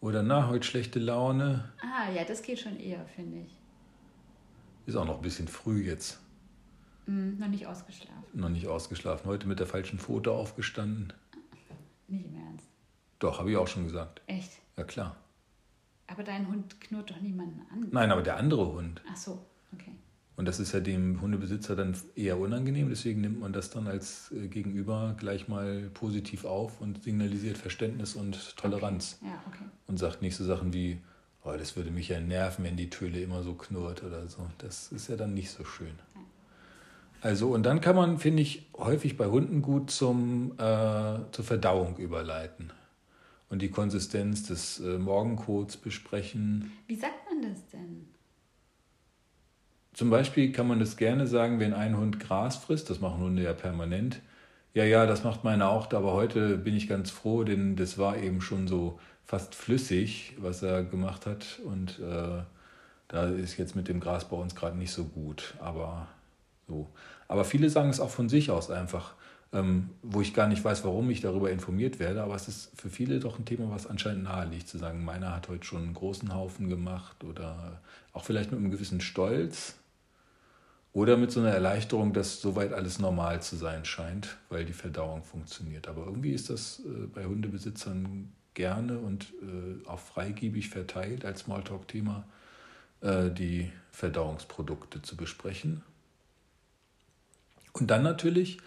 Oder na, heute schlechte Laune. Ah, ja, das geht schon eher, finde ich. Ist auch noch ein bisschen früh jetzt. Mm, noch nicht ausgeschlafen. Noch nicht ausgeschlafen. Heute mit der falschen Pfote aufgestanden. Nicht im Ernst. Doch, habe ich auch schon gesagt. Echt? Ja, klar. Aber dein Hund knurrt doch niemanden an. Nein, aber der andere Hund. Ach so, okay. Und das ist ja dem Hundebesitzer dann eher unangenehm, deswegen nimmt man das dann als äh, Gegenüber gleich mal positiv auf und signalisiert Verständnis und Toleranz. Okay. Ja, okay. Und sagt nicht so Sachen wie, oh, das würde mich ja nerven, wenn die Töle immer so knurrt oder so. Das ist ja dann nicht so schön. Also, und dann kann man, finde ich, häufig bei Hunden gut zum, äh, zur Verdauung überleiten und die Konsistenz des äh, Morgenkots besprechen. Wie sagt man das denn? Zum Beispiel kann man das gerne sagen, wenn ein Hund Gras frisst, das machen Hunde ja permanent. Ja, ja, das macht meine auch, aber heute bin ich ganz froh, denn das war eben schon so fast flüssig, was er gemacht hat. Und äh, da ist jetzt mit dem Gras bei uns gerade nicht so gut. Aber so. Aber viele sagen es auch von sich aus einfach, ähm, wo ich gar nicht weiß, warum ich darüber informiert werde. Aber es ist für viele doch ein Thema, was anscheinend nahe liegt, zu sagen, meiner hat heute schon einen großen Haufen gemacht oder auch vielleicht mit einem gewissen Stolz oder mit so einer Erleichterung, dass soweit alles normal zu sein scheint, weil die Verdauung funktioniert. Aber irgendwie ist das äh, bei Hundebesitzern gerne und äh, auch freigiebig verteilt als Smalltalk-Thema, äh, die Verdauungsprodukte zu besprechen Und dann natürlich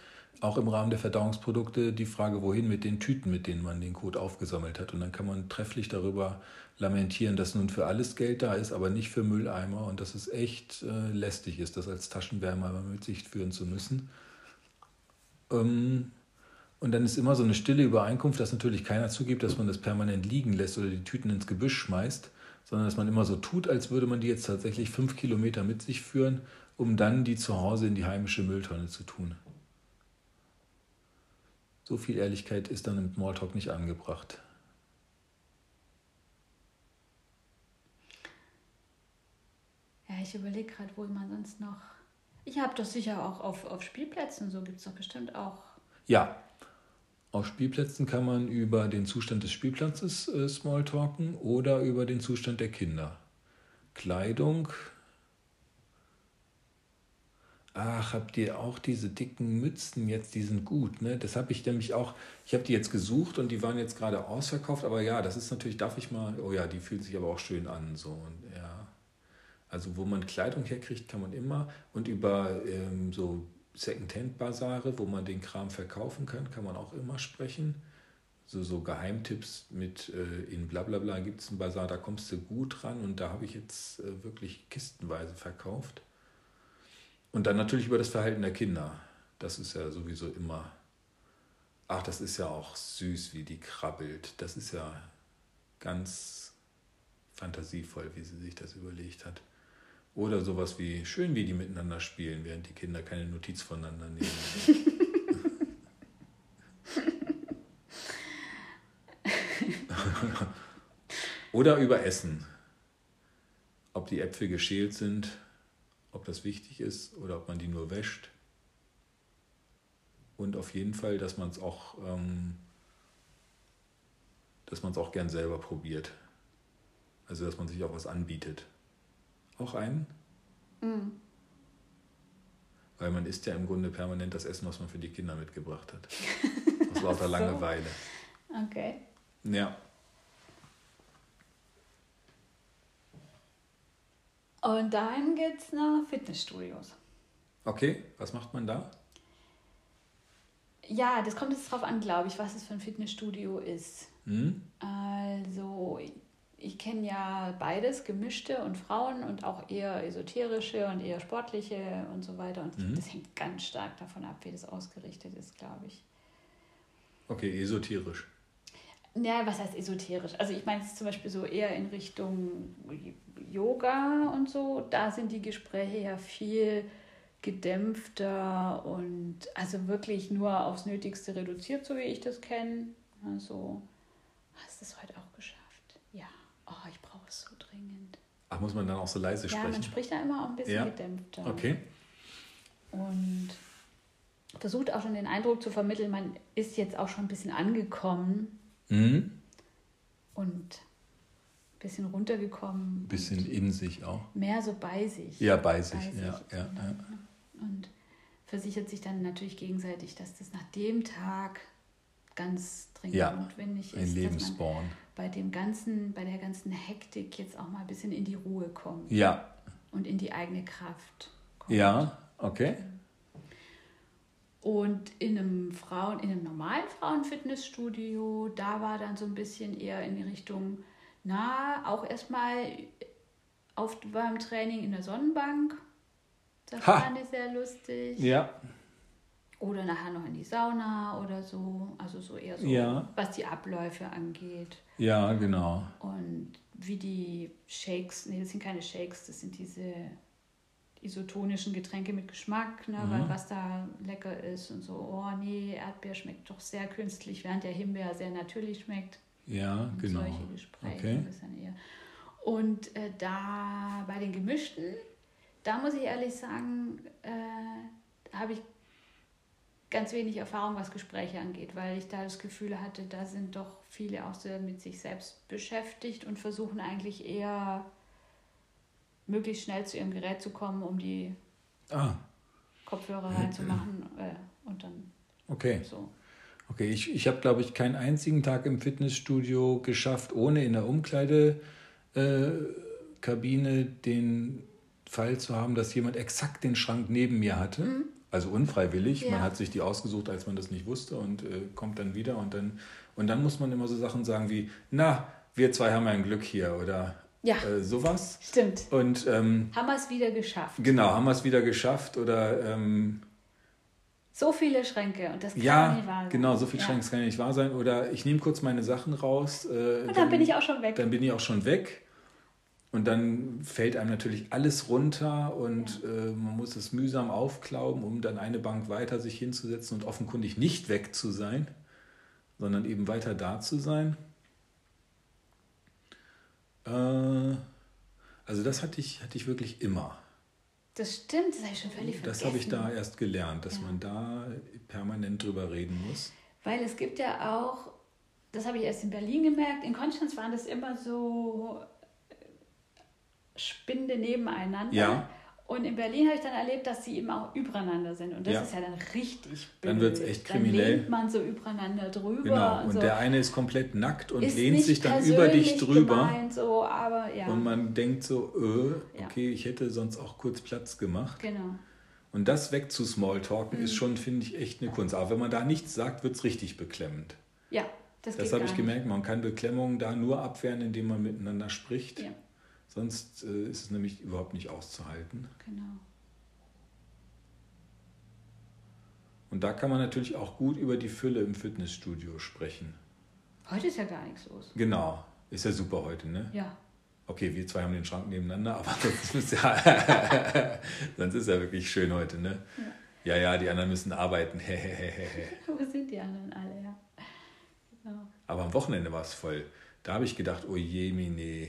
auch im Rahmen der Verdauungsprodukte die Frage, wohin mit den Tüten, mit denen man den Kot aufgesammelt hat. Und dann kann man trefflich darüber lamentieren, dass nun für alles Geld da ist, aber nicht für Mülleimer und dass es echt äh, lästig ist, das als Taschenwärmer mit sich führen zu müssen. Ähm, und dann ist immer so eine stille Übereinkunft, dass natürlich keiner zugibt, dass man das permanent liegen lässt oder die Tüten ins Gebüsch schmeißt, sondern dass man immer so tut, als würde man die jetzt tatsächlich fünf Kilometer mit sich führen, um dann die zu Hause in die heimische Mülltonne zu tun. So viel Ehrlichkeit ist dann im Smalltalk nicht angebracht. Ja, ich überlege gerade, wo man sonst noch. Ich habe doch sicher auch auf, auf Spielplätzen, so gibt es doch bestimmt auch. Ja, auf Spielplätzen kann man über den Zustand des Spielplatzes äh, Smalltalken oder über den Zustand der Kinder. Kleidung. Ach, habt ihr auch diese dicken Mützen jetzt? Die sind gut, ne? Das habe ich nämlich auch. Ich habe die jetzt gesucht und die waren jetzt gerade ausverkauft. Aber ja, das ist natürlich, darf ich mal. Oh ja, die fühlt sich aber auch schön an. So und ja. Also wo man Kleidung herkriegt, kann man immer. Und über ähm, so Secondhand-Basare, wo man den Kram verkaufen kann, kann man auch immer sprechen. So, so Geheimtipps mit äh, in Blablabla gibt es einen Basar, da kommst du gut ran und da habe ich jetzt äh, wirklich kistenweise verkauft. Und dann natürlich über das Verhalten der Kinder. Das ist ja sowieso immer. Ach, das ist ja auch süß, wie die krabbelt. Das ist ja ganz fantasievoll, wie sie sich das überlegt hat. Oder sowas wie schön, wie die miteinander spielen, während die Kinder keine Notiz voneinander nehmen. Oder über Essen. Ob die Äpfel geschält sind, ob das wichtig ist oder ob man die nur wäscht. Und auf jeden Fall, dass man es auch, ähm, dass man es auch gern selber probiert. Also dass man sich auch was anbietet auch einen. Mhm. Weil man isst ja im Grunde permanent das Essen, was man für die Kinder mitgebracht hat. Aus lauter so. Langeweile. Okay. Ja. Und dann gibt es noch Fitnessstudios. Okay, was macht man da? Ja, das kommt jetzt drauf an, glaube ich, was es für ein Fitnessstudio ist. Hm? Also, ich kenne ja beides, gemischte und Frauen und auch eher esoterische und eher sportliche und so weiter. Und mhm. das hängt ganz stark davon ab, wie das ausgerichtet ist, glaube ich. Okay, esoterisch. Ja, was heißt esoterisch? Also ich meine es zum Beispiel so eher in Richtung Yoga und so. Da sind die Gespräche ja viel gedämpfter und also wirklich nur aufs Nötigste reduziert, so wie ich das kenne. Also hast du es heute auch geschafft? oh, ich brauche es so dringend. Ach, muss man dann auch so leise sprechen? Ja, man spricht da immer auch ein bisschen ja. gedämpfter. Okay. Und versucht auch schon den Eindruck zu vermitteln, man ist jetzt auch schon ein bisschen angekommen. Mhm. Und bisschen runtergekommen. Ein bisschen in sich auch. Mehr so bei sich. Ja, bei sich, bei ja, sich. ja, ja. Und versichert sich dann natürlich gegenseitig, dass das nach dem Tag ganz dringend ja, notwendig ist. Ein Lebensborn bei dem ganzen, bei der ganzen Hektik jetzt auch mal ein bisschen in die Ruhe kommt. Ja. Und in die eigene Kraft kommt. Ja, okay. Und in einem Frauen, in einem normalen Frauenfitnessstudio, da war dann so ein bisschen eher in die Richtung, na, auch erstmal auf beim Training in der Sonnenbank. Das ha. fand ich sehr lustig. Ja. Oder nachher noch in die Sauna oder so. Also so eher so, ja. was die Abläufe angeht. Ja, genau. Und wie die Shakes, nee, das sind keine Shakes, das sind diese isotonischen Getränke mit Geschmack, ne, mhm. weil was da lecker ist und so, oh nee, Erdbeer schmeckt doch sehr künstlich, während der Himbeer sehr natürlich schmeckt. Ja, genau. Solche Gespräche okay. eher. Und äh, da bei den gemischten, da muss ich ehrlich sagen, äh, habe ich ganz wenig Erfahrung, was Gespräche angeht, weil ich da das Gefühl hatte, da sind doch viele auch sehr mit sich selbst beschäftigt und versuchen eigentlich eher möglichst schnell zu ihrem Gerät zu kommen, um die ah. Kopfhörer reinzumachen äh, und dann okay. so. Okay, ich, ich habe, glaube ich, keinen einzigen Tag im Fitnessstudio geschafft, ohne in der Umkleidekabine äh, den Fall zu haben, dass jemand exakt den Schrank neben mir hatte. Mhm Also unfreiwillig. Ja. Man hat sich die ausgesucht, als man das nicht wusste und äh, kommt dann wieder und dann, und dann muss man immer so Sachen sagen wie, na, wir zwei haben ein Glück hier oder ja. Äh, sowas. Stimmt. Und, ähm, haben wir es wieder geschafft. Genau, haben wir es wieder geschafft oder ähm, so viele Schränke und das kann ja, nicht wahr sein. Genau, so viele ja. Schränke, das kann ja nicht wahr sein. Oder ich nehme kurz meine Sachen raus. Äh, und dann, dann, bin ich auch schon weg. Dann bin ich auch schon weg. Und dann fällt einem natürlich alles runter und ja. äh, man muss es mühsam aufklauben, um dann eine Bank weiter sich hinzusetzen und offenkundig nicht weg zu sein, sondern eben weiter da zu sein. Äh, also das hatte ich, hatte ich wirklich immer. Das stimmt, das habe ich schon völlig vergessen. Das habe ich da erst gelernt, dass ja. man da permanent drüber reden muss. Weil es gibt ja auch, das habe ich erst in Berlin gemerkt, in Konstanz waren das immer so äh, Spinde nebeneinander. Ja. Und in Berlin habe ich dann erlebt, dass sie eben auch übereinander sind. Und das ja. ist ja dann richtig blöd. Dann wird es echt kriminell. Dann lehnt man so übereinander drüber. Genau, und, so. der eine ist komplett nackt und lehnt sich dann über dich drüber. Gemeint, so, aber, ja. Und man denkt so, äh, okay, ich hätte sonst auch kurz Platz gemacht. Genau. Und das weg zu Smalltalken mhm. ist schon, finde ich, echt eine Kunst. Aber wenn man da nichts sagt, wird es richtig beklemmend. Ja, das, das habe ich gemerkt. Man kann Beklemmungen da nur abwehren, indem man miteinander spricht. Ja. Sonst äh, ist es nämlich überhaupt nicht auszuhalten. Genau. Und da kann man natürlich auch gut über die Fülle im Fitnessstudio sprechen. Heute ist ja gar nichts los. Genau. Ist ja super heute, ne? Ja. Okay, wir zwei haben den Schrank nebeneinander, aber sonst ist ja, sonst ist ja wirklich schön heute, ne? Ja, ja, ja die anderen müssen arbeiten. Wo sind die anderen alle, ja? Genau. Aber am Wochenende war es voll. Da habe ich gedacht, oh je, mine,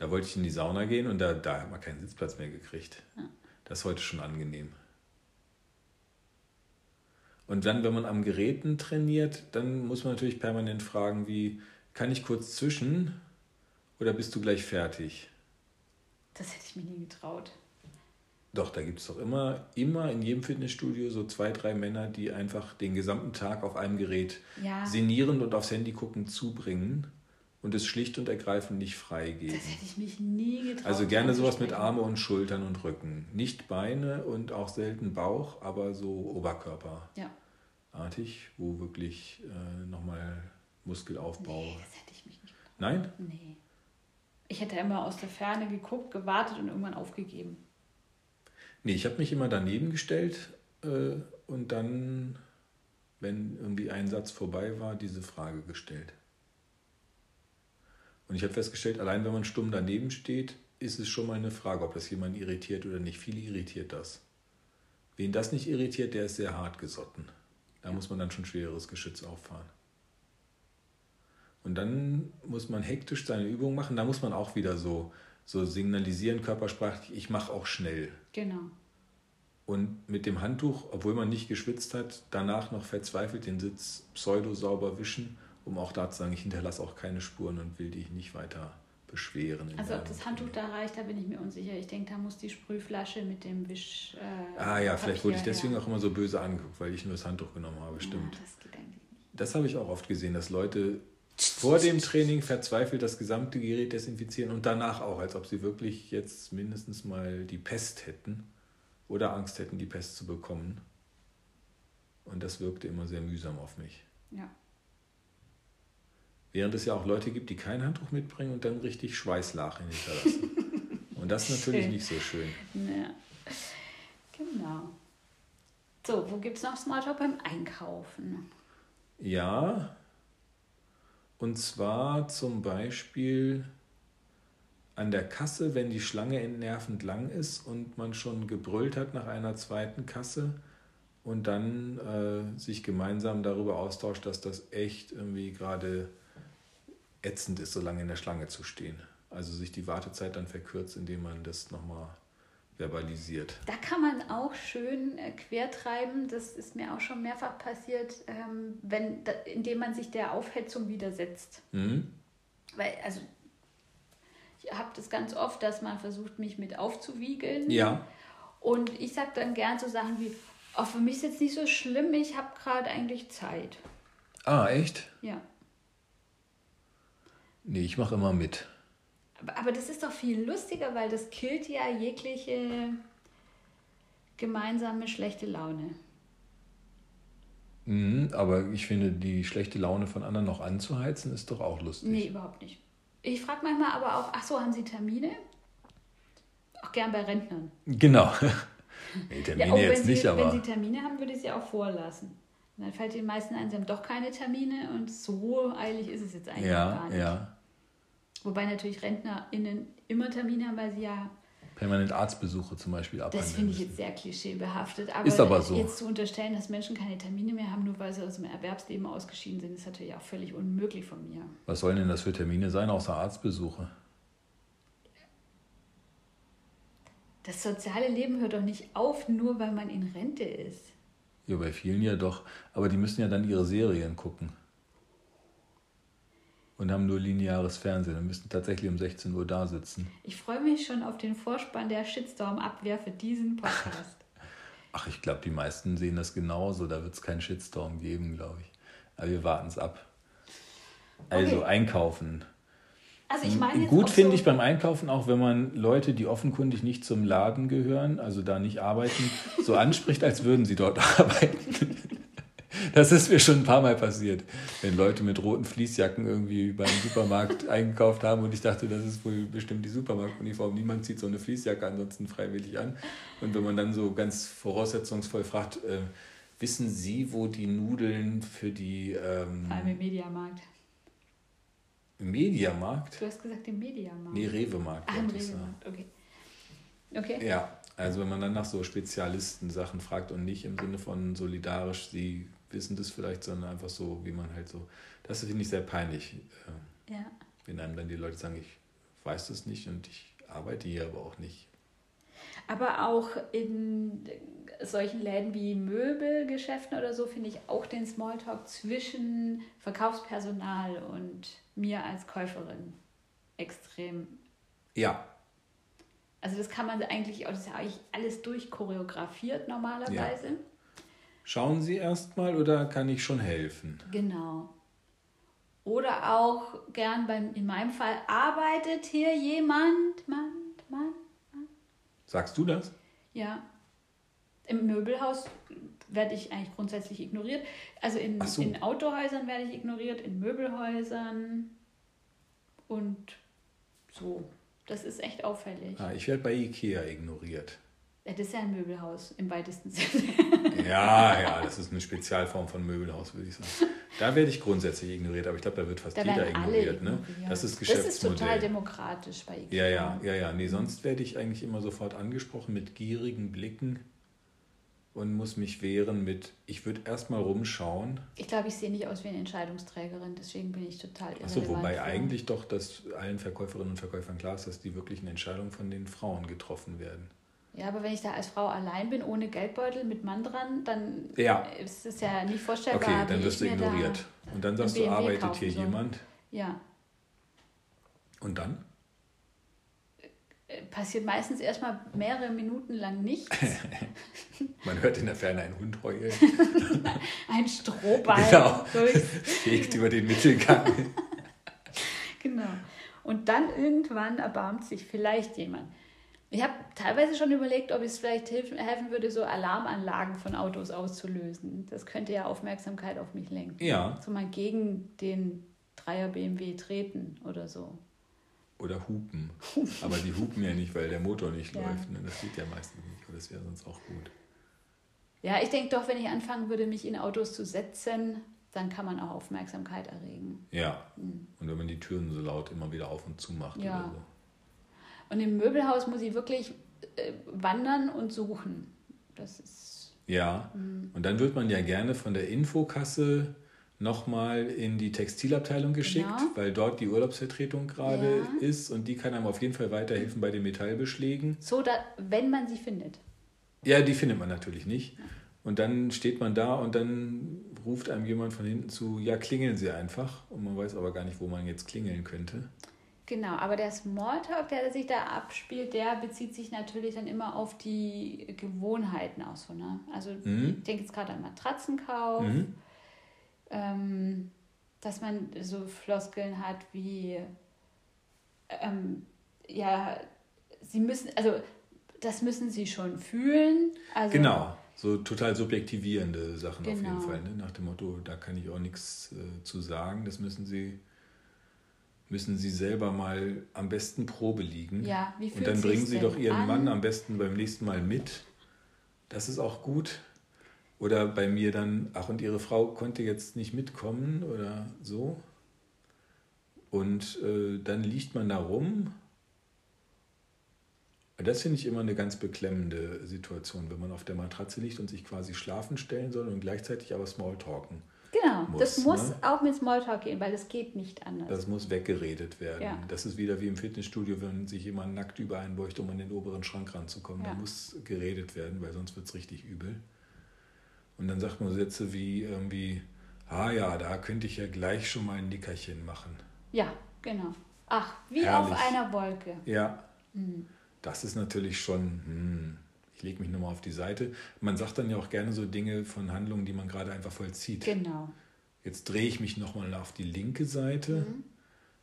da wollte ich in die Sauna gehen und da, da hat man keinen Sitzplatz mehr gekriegt. Ja. Das ist heute schon angenehm. Und dann, wenn man am Geräten trainiert, dann muss man natürlich permanent fragen, wie, kann ich kurz zwischen oder bist du gleich fertig? Das hätte ich mir nie getraut. Doch, da gibt es doch immer, immer in jedem Fitnessstudio so zwei, drei Männer, die einfach den gesamten Tag auf einem Gerät ja. sinnieren und aufs Handy gucken zubringen und es schlicht und ergreifend nicht freigeben. Das hätte ich mich nie getraut. Also gerne sowas mit Arme und Schultern und Rücken. Nicht Beine und auch selten Bauch, aber so Oberkörperartig, ja. wo wirklich äh, nochmal Muskelaufbau. Nee, das hätte ich mich nicht getraut. Nein? Nee. Ich hätte immer aus der Ferne geguckt, gewartet und irgendwann aufgegeben. Nee, ich habe mich immer daneben gestellt äh, und dann, wenn irgendwie ein Satz vorbei war, diese Frage gestellt. Und ich habe festgestellt, allein wenn man stumm daneben steht, ist es schon mal eine Frage, ob das jemand irritiert oder nicht. Viele irritiert das. Wen das nicht irritiert, der ist sehr hart gesotten. Da muss man dann schon schwereres Geschütz auffahren. Und dann muss man hektisch seine Übung machen. Da muss man auch wieder so, so signalisieren, körpersprachlich, ich mache auch schnell. Genau. Und mit dem Handtuch, obwohl man nicht geschwitzt hat, danach noch verzweifelt den Sitz pseudo sauber wischen um auch da zu sagen, ich hinterlasse auch keine Spuren und will dich nicht weiter beschweren. Also ob das Handtuch da reicht, da bin ich mir unsicher. Ich denke, da muss die Sprühflasche mit dem Wisch. Äh, ah ja, vielleicht wurde ich deswegen ja. auch immer so böse angeguckt, weil ich nur das Handtuch genommen habe, stimmt. Ja, das geht eigentlich nicht. Das habe ich auch oft gesehen, dass Leute vor dem Training verzweifelt das gesamte Gerät desinfizieren und danach auch, als ob sie wirklich jetzt mindestens mal die Pest hätten oder Angst hätten, die Pest zu bekommen. Und das wirkte immer sehr mühsam auf mich. Ja. Während es ja auch Leute gibt, die kein Handtuch mitbringen und dann richtig Schweißlachen hinterlassen. und das ist natürlich schön. nicht so schön. Ja. Genau. So, wo gibt es noch Smalltalk beim Einkaufen? Ja, und zwar zum Beispiel an der Kasse, wenn die Schlange entnervend lang ist und man schon gebrüllt hat nach einer zweiten Kasse und dann äh, sich gemeinsam darüber austauscht, dass das echt irgendwie gerade ätzend ist, so lange in der Schlange zu stehen. Also sich die Wartezeit dann verkürzt, indem man das nochmal verbalisiert. Da kann man auch schön äh, quertreiben. Das ist mir auch schon mehrfach passiert, ähm, wenn, da, indem man sich der Aufhetzung widersetzt. Mhm. Weil, also, ich habe das ganz oft, dass man versucht, mich mit aufzuwiegeln. Ja. Und ich sage dann gern so Sachen wie, oh, für mich ist jetzt nicht so schlimm, ich habe gerade eigentlich Zeit. Ah, echt? Ja. Nee, ich mache immer mit. Aber, aber das ist doch viel lustiger, weil das killt ja jegliche gemeinsame schlechte Laune. Mhm, aber ich finde, die schlechte Laune von anderen noch anzuheizen, ist doch auch lustig. Nee, überhaupt nicht. Ich frage manchmal aber auch, ach so, haben Sie Termine? Auch gern bei Rentnern. Genau. nee, Termine ja, jetzt Sie, nicht, aber. Wenn Sie Termine haben, würde ich sie auch vorlassen. Und dann fällt den meisten ein, sie haben doch keine Termine und so eilig ist es jetzt eigentlich ja, gar nicht. Ja. Wobei natürlich RentnerInnen immer Termine haben, weil sie ja permanent Arztbesuche zum Beispiel abhandeln. Das finde ich jetzt sehr klischeebehaftet. Aber, ist aber so. jetzt zu unterstellen, dass Menschen keine Termine mehr haben, nur weil sie aus dem Erwerbsleben ausgeschieden sind, ist natürlich auch völlig unmöglich von mir. Was sollen denn das für Termine sein, außer Arztbesuche? Das soziale Leben hört doch nicht auf, nur weil man in Rente ist. Ja, bei vielen ja doch. Aber die müssen ja dann ihre Serien gucken. Und haben nur lineares Fernsehen und müssen tatsächlich um 16 Uhr da sitzen. Ich freue mich schon auf den Vorspann der Shitstorm-Abwehr für diesen Podcast. Ach, ich glaube, die meisten sehen das genauso. Da wird es keinen Shitstorm geben, glaube ich. Aber wir warten es ab. Also okay. einkaufen. Also ich meine Gut finde so ich beim Einkaufen auch, wenn man Leute, die offenkundig nicht zum Laden gehören, also da nicht arbeiten, so anspricht, als würden sie dort arbeiten. Das ist mir schon ein paar Mal passiert, wenn Leute mit roten Fließjacken irgendwie beim Supermarkt eingekauft haben und ich dachte, das ist wohl bestimmt die Supermarktuniform. Niemand zieht so eine Fließjacke ansonsten freiwillig an. Und wenn man dann so ganz voraussetzungsvoll fragt, äh, wissen Sie, wo die Nudeln für die... Ähm, Vor allem im Mediamarkt. Im Mediamarkt? Du hast gesagt im Mediamarkt. Nee, Rewe-Markt. Ach, im Rewe-Markt, okay. Okay. Ja, also wenn man dann nach so Spezialisten Sachen fragt und nicht im Sinne von solidarisch, sie wissen das vielleicht, sondern einfach so, wie man halt so. Das finde ich sehr peinlich. Äh, ja. Wenn einem dann die Leute sagen, ich weiß das nicht und ich arbeite hier aber auch nicht. Aber auch in solchen Läden wie Möbelgeschäften oder so finde ich auch den Smalltalk zwischen Verkaufspersonal und mir als Käuferin extrem. Ja. Also das kann man eigentlich, das ist ja eigentlich alles durchchoreografiert normalerweise. Ja. Schauen Sie erst mal oder kann ich schon helfen? Genau. Oder auch gern beim, in meinem Fall, arbeitet hier jemand? Mann, Mann, Mann. Sagst du das? Ja. Im Möbelhaus werde ich eigentlich grundsätzlich ignoriert. Also in, so. in Autohäusern werde ich ignoriert, in Möbelhäusern und so. Das ist echt auffällig. Ah, ich werde bei Ikea ignoriert. Das ist ja ein Möbelhaus im weitesten Sinne. Ja, ja, das ist eine Spezialform von Möbelhaus, würde ich sagen. Da werde ich grundsätzlich ignoriert, aber ich glaube, da wird fast da jeder ignoriert. Ne? Das ist Geschäftsmodell. Das ist total demokratisch bei Ikea. Ja, ja, ja, ja. Nee, sonst werde ich eigentlich immer sofort angesprochen mit gierigen Blicken und muss mich wehren mit, ich würde erstmal rumschauen. Ich glaube, ich sehe nicht aus wie eine Entscheidungsträgerin, deswegen bin ich total Achso, wobei für. eigentlich doch dass allen Verkäuferinnen und Verkäufern klar ist, dass die wirklichen Entscheidungen von den Frauen getroffen werden. Ja, aber wenn ich da als Frau allein bin, ohne Geldbeutel, mit Mann dran, dann ja. ist es ja nicht vorstellbar. Okay, dann wirst du ignoriert. Da und dann sagst du, arbeitet hier soll. jemand? Ja. Und dann? Äh, passiert meistens erstmal mehrere Minuten lang nichts. Man hört in der Ferne einen Hund heulen. Ein Strohball genau. fegt über den Mittelgang. genau. Und dann irgendwann erbarmt sich vielleicht jemand. Ich habe teilweise schon überlegt, ob es vielleicht helfen würde, so Alarmanlagen von Autos auszulösen. Das könnte ja Aufmerksamkeit auf mich lenken. Ja. So mal gegen den Dreier BMW treten oder so. Oder hupen. Aber die hupen ja nicht, weil der Motor nicht ja. läuft. Ne? Das geht ja meistens nicht. Aber das wäre sonst auch gut. Ja, ich denke doch, wenn ich anfangen würde, mich in Autos zu setzen, dann kann man auch Aufmerksamkeit erregen. Ja. Mhm. Und wenn man die Türen so laut immer wieder auf und zu macht ja. oder so. Und im Möbelhaus muss ich wirklich äh, wandern und suchen. Das ist. Ja. Mh. Und dann wird man ja gerne von der Infokasse nochmal in die Textilabteilung geschickt, genau. weil dort die Urlaubsvertretung gerade ja. ist und die kann einem auf jeden Fall weiterhelfen bei den Metallbeschlägen. So, da, wenn man sie findet. Ja, die findet man natürlich nicht. Und dann steht man da und dann ruft einem jemand von hinten zu, ja, klingeln Sie einfach. Und man weiß aber gar nicht, wo man jetzt klingeln könnte. Genau, aber der Smalltalk, der sich da abspielt, der bezieht sich natürlich dann immer auf die Gewohnheiten aus. So, ne? Also mhm. ich denke jetzt gerade an Matratzenkauf, mhm. ähm, dass man so Floskeln hat wie, ähm, ja, sie müssen, also das müssen sie schon fühlen. Also, genau, so total subjektivierende Sachen Genau. auf jeden Fall. Ne? Nach dem Motto, da kann ich auch nichts äh, zu sagen. Das müssen sie, müssen sie selber mal am besten Probe liegen. Ja, wie Und fühlt dann bringen sie doch ihren an? Mann am besten beim nächsten Mal mit. Das ist auch gut. Oder bei mir dann, ach und ihre Frau konnte jetzt nicht mitkommen oder so. Und äh, dann liegt man da rum. Das finde ich immer eine ganz beklemmende Situation, wenn man auf der Matratze liegt und sich quasi schlafen stellen soll und gleichzeitig aber Smalltalken. Genau, muss, das muss ne? auch mit Smalltalk gehen, weil das geht nicht anders. Das muss weggeredet werden. Ja. Das ist wieder wie im Fitnessstudio, wenn sich jemand nackt über einen beugt, um an den oberen Schrank ranzukommen. Ja. Da muss geredet werden, weil sonst wird es richtig übel. Und dann sagt man Sätze wie irgendwie, ah ja, da könnte ich ja gleich schon mal ein Nickerchen machen. ja, genau. Ach, wie Herrlich. auf einer Wolke. Ja, Mhm. das ist natürlich schon, hm, ich lege mich nochmal auf die Seite. Man sagt dann ja auch gerne so Dinge von Handlungen, die man gerade einfach vollzieht. Genau. Jetzt drehe ich mich nochmal auf die linke Seite.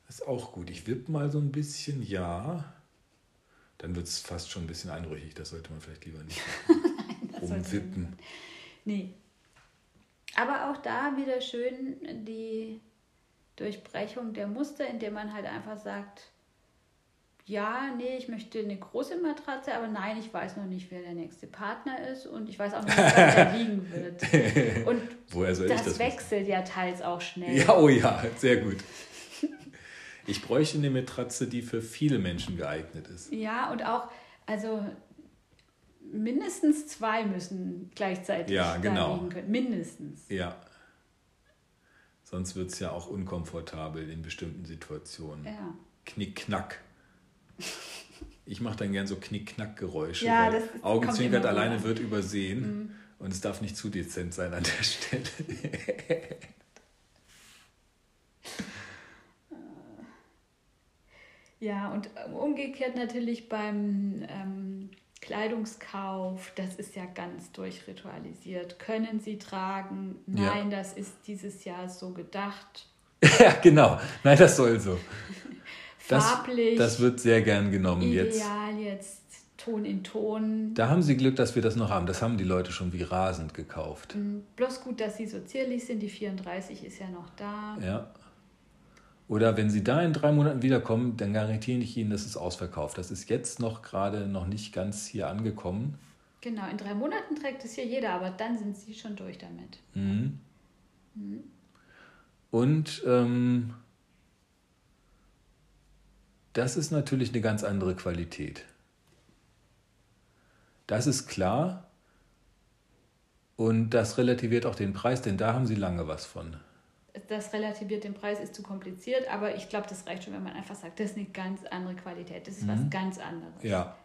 Das ist auch gut. Ich wippe mal so ein bisschen, ja. Dann wird es fast schon ein bisschen einrüchig. Das sollte man vielleicht lieber nicht das sollte rumwippen. Nee. Aber auch da wieder schön die Durchbrechung der Muster, indem man halt einfach sagt, ja, nee, ich möchte eine große Matratze, aber nein, ich weiß noch nicht, wer der nächste Partner ist und ich weiß auch noch nicht, was der liegen wird. Und Woher soll ich das, das wissen? wechselt ja teils auch schnell. Ja, oh ja, sehr gut. Ich bräuchte eine Matratze, die für viele Menschen geeignet ist. Ja, und auch, also mindestens zwei müssen gleichzeitig Ja, da genau. liegen können. Mindestens. Ja. Sonst wird es ja auch unkomfortabel in bestimmten Situationen. Ja. Knick-Knack. Ich mache dann gern so Knick-Knack-Geräusche. Ja, das Augenzwinkert alleine wird übersehen und es darf nicht zu dezent sein an der Stelle. Ja, und ähm, umgekehrt natürlich beim ähm, Kleidungskauf, das ist ja ganz durchritualisiert. Können Sie tragen? Ja. Nein, das ist dieses Jahr so gedacht. ja, genau. Nein, das soll so. Das, Farblich, das wird sehr gern genommen jetzt. ideal jetzt, Ton in Ton. Da haben Sie Glück, dass wir das noch haben. Das haben die Leute schon wie rasend gekauft. Mm, Bloß gut, dass Sie so zierlich sind. Die 34 ist ja noch da. Ja. Oder wenn Sie da in drei Monaten wiederkommen, dann garantiere ich Ihnen, das ist ausverkauft. Das ist jetzt noch gerade noch nicht ganz hier angekommen. Genau, in drei Monaten trägt es hier jeder, aber dann sind Sie schon durch damit. Mhm. Und ähm, das ist natürlich eine ganz andere Qualität. Das ist klar. Und das relativiert auch den Preis, denn da haben Sie lange was von. Das relativiert den Preis, ist zu kompliziert, aber ich glaube, das reicht schon, wenn man einfach sagt, das ist eine ganz andere Qualität, das ist was ganz anderes. Ja.